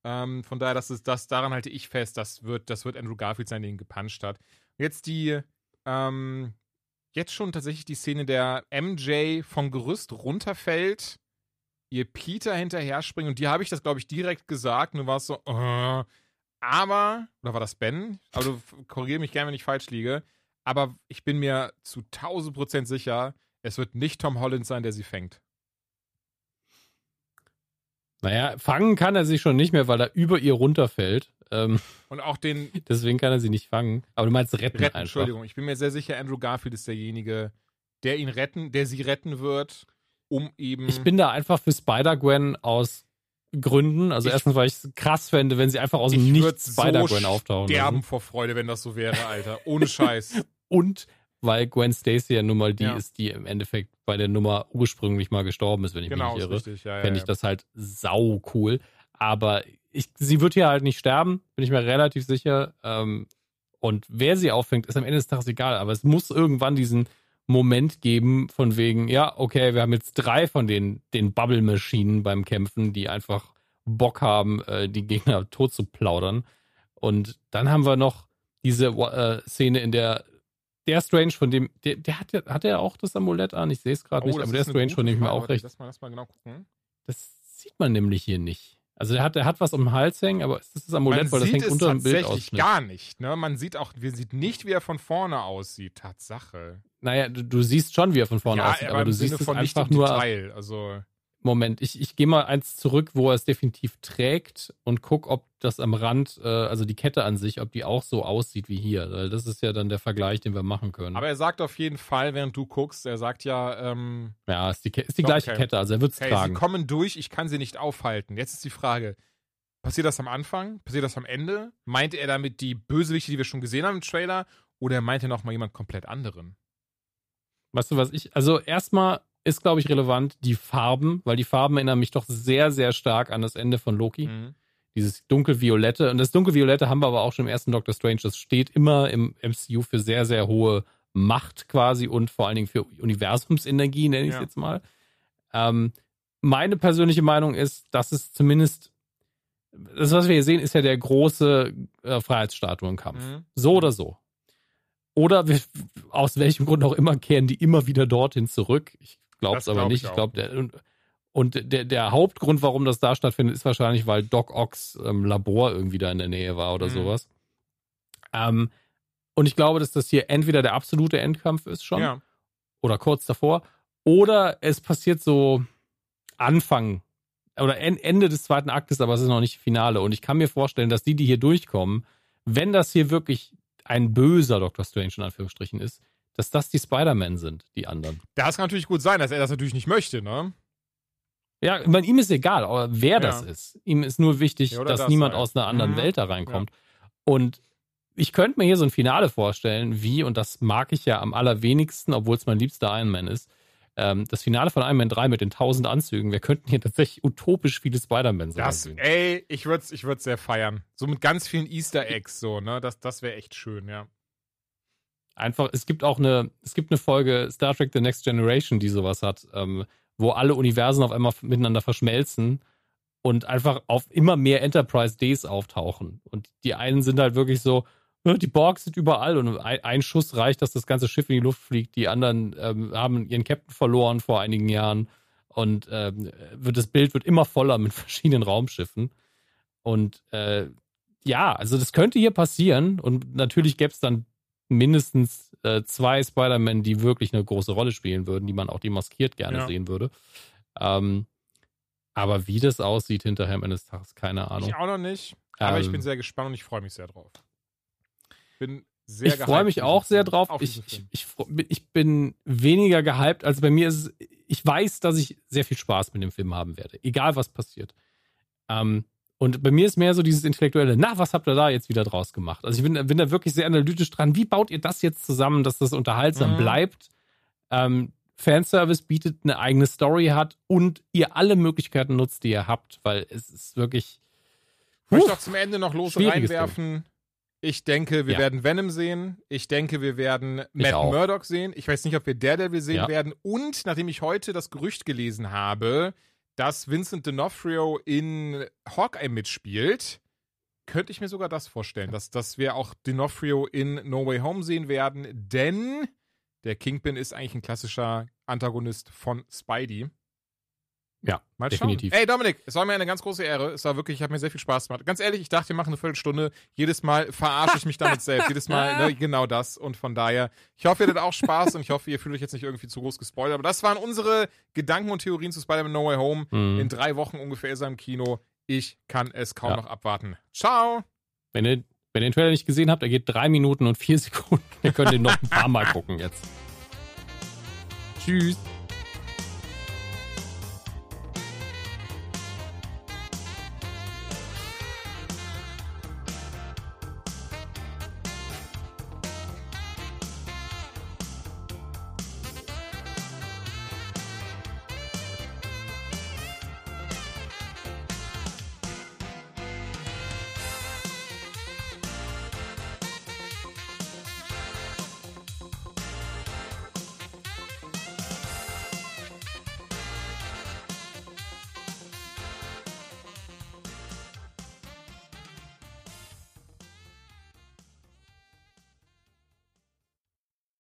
Speaker 2: Ähm, von daher, das ist, das, daran halte ich fest, das wird, das wird Andrew Garfield sein, der ihn gepuncht hat. Jetzt die, ähm, jetzt schon tatsächlich die Szene, der MJ vom Gerüst runterfällt, ihr Peter hinterher springt und die habe ich das, glaube ich, direkt gesagt. Nur war es so, äh, aber, oder war das Ben? Aber du korrigiere mich gerne, wenn ich falsch liege. Aber ich bin mir zu 1000 Prozent sicher, es wird nicht Tom Holland sein, der sie fängt.
Speaker 3: Naja, fangen kann er sie schon nicht mehr, weil er über ihr runterfällt. Ähm,
Speaker 2: Und auch den <laughs>
Speaker 3: deswegen kann er sie nicht fangen. Aber du meinst retten,
Speaker 2: retten,
Speaker 3: einfach.
Speaker 2: Entschuldigung, ich bin mir sehr sicher, Andrew Garfield ist derjenige, der ihn retten, der sie retten wird, um eben.
Speaker 3: Ich bin da einfach für Spider-Gwen aus Gründen. Also
Speaker 2: Ich-
Speaker 3: erstens, weil ich es krass fände, wenn sie einfach aus dem
Speaker 2: ich
Speaker 3: Nichts Spider-Gwen
Speaker 2: so
Speaker 3: auftauchen
Speaker 2: sterben
Speaker 3: lassen.
Speaker 2: vor Freude, wenn das so wäre, Alter. Ohne <laughs> Scheiß.
Speaker 3: Und weil Gwen Stacy ja nun mal die
Speaker 2: Ja.
Speaker 3: ist, die im Endeffekt bei der Nummer ursprünglich mal gestorben ist, wenn ich
Speaker 2: genau,
Speaker 3: mich nicht irre.
Speaker 2: richtig. Ja, ja,
Speaker 3: Fände
Speaker 2: ja.
Speaker 3: ich das halt sau cool. Aber ich, sie wird hier halt nicht sterben, bin ich mir relativ sicher. Ähm, und wer sie auffängt, ist am Ende des Tages egal. Aber es muss irgendwann diesen Moment geben, von wegen, ja, okay, wir haben jetzt drei von den, den Bubble-Maschinen beim Kämpfen, die einfach Bock haben, äh, die Gegner tot zu plaudern. Und dann haben wir noch diese äh, Szene, in der der Strange, von dem, der, der hat, ja- hat er auch das Amulett an, ich sehe es gerade
Speaker 2: Oh,
Speaker 3: nicht, aber der Strange, von dem ich mir auch recht
Speaker 2: Lass mal, lass mal genau gucken.
Speaker 3: das sieht man nämlich hier nicht. Also der hat, der hat was um den Hals hängen, aber ist das das Amulett,
Speaker 2: Man
Speaker 3: weil das hängt unter dem
Speaker 2: tatsächlich
Speaker 3: Bildausschnitt.
Speaker 2: gar nicht. Ne? Man sieht auch, wir sieht nicht, wie er von vorne aussieht. Tatsache.
Speaker 3: Naja, du, du siehst schon, wie er von vorne
Speaker 2: ja,
Speaker 3: aussieht,
Speaker 2: aber
Speaker 3: aber du
Speaker 2: Sinne
Speaker 3: siehst es einfach nur.
Speaker 2: Detail. Also
Speaker 3: Moment, ich, ich gehe mal eins zurück, wo er es definitiv trägt und guck, ob das am Rand, äh, also die Kette an sich, ob die auch so aussieht wie hier. Das ist ja dann der Vergleich, den wir machen können.
Speaker 2: Aber er sagt auf jeden Fall, während du guckst, er sagt ja, ähm,
Speaker 3: ja, ist die, ist die
Speaker 2: Doch,
Speaker 3: gleiche
Speaker 2: okay.
Speaker 3: Kette, also er wird es
Speaker 2: hey, sie
Speaker 3: tragen.
Speaker 2: kommen durch, ich kann sie nicht aufhalten. Jetzt ist die Frage, passiert das am Anfang? Passiert das am Ende? Meint er damit die Bösewichte, die wir schon gesehen haben im Trailer? Oder meint er nochmal jemand komplett anderen?
Speaker 3: Weißt du, was ich, also erstmal ist, glaube ich, relevant. Die Farben, weil die Farben erinnern mich doch sehr, sehr stark an das Ende von Loki. Mhm. Dieses dunkelviolette. Und das dunkelviolette haben wir aber auch schon im ersten Doctor Strange. Das steht immer im MCU für sehr, sehr hohe Macht quasi und vor allen Dingen für Universumsenergie, nenne ich es ja. jetzt mal. Ähm, meine persönliche Meinung ist, dass es zumindest das, was wir hier sehen, ist ja der große äh, Freiheitsstatuenkampf. Mhm. So oder so. Oder wir, aus welchem Grund auch immer kehren die immer wieder dorthin zurück. Ich glaube es aber nicht. Ich, ich glaube, und, und der, der Hauptgrund, warum das da stattfindet, ist wahrscheinlich, weil Doc Ox ähm, Labor irgendwie da in der Nähe war oder mhm. sowas. Ähm, und ich glaube, dass das hier entweder der absolute Endkampf ist schon ja. oder kurz davor oder es passiert so Anfang oder Ende des zweiten Aktes, aber es ist noch nicht Finale. Und ich kann mir vorstellen, dass die, die hier durchkommen, wenn das hier wirklich ein böser Doctor Strange in Anführungsstrichen ist, dass das die Spider-Man sind, die anderen.
Speaker 2: Das kann natürlich gut sein, dass er das natürlich nicht möchte, ne?
Speaker 3: Ja, ich meine, ihm ist egal, aber wer ja. das ist. Ihm ist nur wichtig, ja, dass das niemand sein. aus einer anderen mhm. Welt da reinkommt. Ja. Und ich könnte mir hier so ein Finale vorstellen, wie, und das mag ich ja am allerwenigsten, obwohl es mein liebster Iron Man ist, ähm, das Finale von Iron Man 3 mit den 1000 Anzügen, wir könnten hier tatsächlich utopisch viele Spider-Man
Speaker 2: sehen. Ey, ich würde es ich würd's sehr feiern. So mit ganz vielen Easter Eggs, so, ne? Das, das wäre echt schön, ja.
Speaker 3: Einfach, es gibt auch eine, es gibt eine Folge Star Trek The Next Generation, die sowas hat, ähm, wo alle Universen auf einmal miteinander verschmelzen und einfach auf immer mehr Enterprise Days auftauchen. Und die einen sind halt wirklich so, die Borgs sind überall und ein, Schuss reicht, dass das ganze Schiff in die Luft fliegt. Die anderen ähm, haben ihren Captain verloren vor einigen Jahren und ähm, wird, das Bild wird immer voller mit <laughs> verschiedenen Raumschiffen. Und äh, ja, also das könnte hier passieren und natürlich gäbe es dann mindestens äh, zwei Spider-Man, die wirklich eine große Rolle spielen würden, die man auch demaskiert gerne ja. sehen würde. Ähm, aber wie das aussieht hinterher am Ende des Tages, keine Ahnung.
Speaker 2: Ich auch noch nicht. Aber ähm, ich bin sehr gespannt und ich freue mich sehr drauf bin sehr
Speaker 3: Ich freue mich auch sehr drauf. Ich, ich, ich, ich, bin weniger gehypt. Also bei mir ist es, ich weiß, dass ich sehr viel Spaß mit dem Film haben werde, egal was passiert. Ähm, und bei mir ist mehr so dieses Intellektuelle, na, was habt ihr da jetzt wieder draus gemacht? Also ich bin, bin da wirklich sehr analytisch dran. Wie baut ihr das jetzt zusammen, dass das unterhaltsam mhm. bleibt? Ähm, Fanservice bietet eine eigene Story hat und ihr alle Möglichkeiten nutzt, die ihr habt, weil es ist wirklich.
Speaker 2: Ich möchte auch zum Ende noch los reinwerfen. Ding. Ich denke, wir ja. werden Venom sehen. Ich denke, wir werden Matt Murdock sehen. Ich weiß nicht, ob wir Daredevil sehen ja. werden. Und nachdem ich heute das Gerücht gelesen habe, dass Vincent D'Onofrio in Hawkeye mitspielt, könnte ich mir sogar das vorstellen, dass, dass wir auch D'Onofrio in No Way Home sehen werden. Denn der Kingpin ist eigentlich ein klassischer Antagonist von Spidey.
Speaker 3: Ja, mal definitiv.
Speaker 2: Schauen. Ey, Dominik, es war mir eine ganz große Ehre. Es war wirklich, ich habe mir sehr viel Spaß gemacht. Ganz ehrlich, ich dachte, wir machen eine Viertelstunde. Jedes Mal verarsche ich mich damit selbst. Jedes Mal ne, <laughs> genau das. Und von daher, ich hoffe, ihr hattet auch Spaß und ich hoffe, ihr fühlt euch jetzt nicht irgendwie zu groß gespoilert. Aber das waren unsere Gedanken und Theorien zu Spider-Man No Way Home. Mhm. In drei Wochen ungefähr ist er im Kino. Ich kann es kaum ja. noch abwarten. Ciao!
Speaker 3: Wenn ihr, wenn ihr den Trailer nicht gesehen habt, er geht drei Minuten und vier <laughs> Sekunden. Ihr könnt ihn noch ein paar Mal gucken jetzt. Tschüss.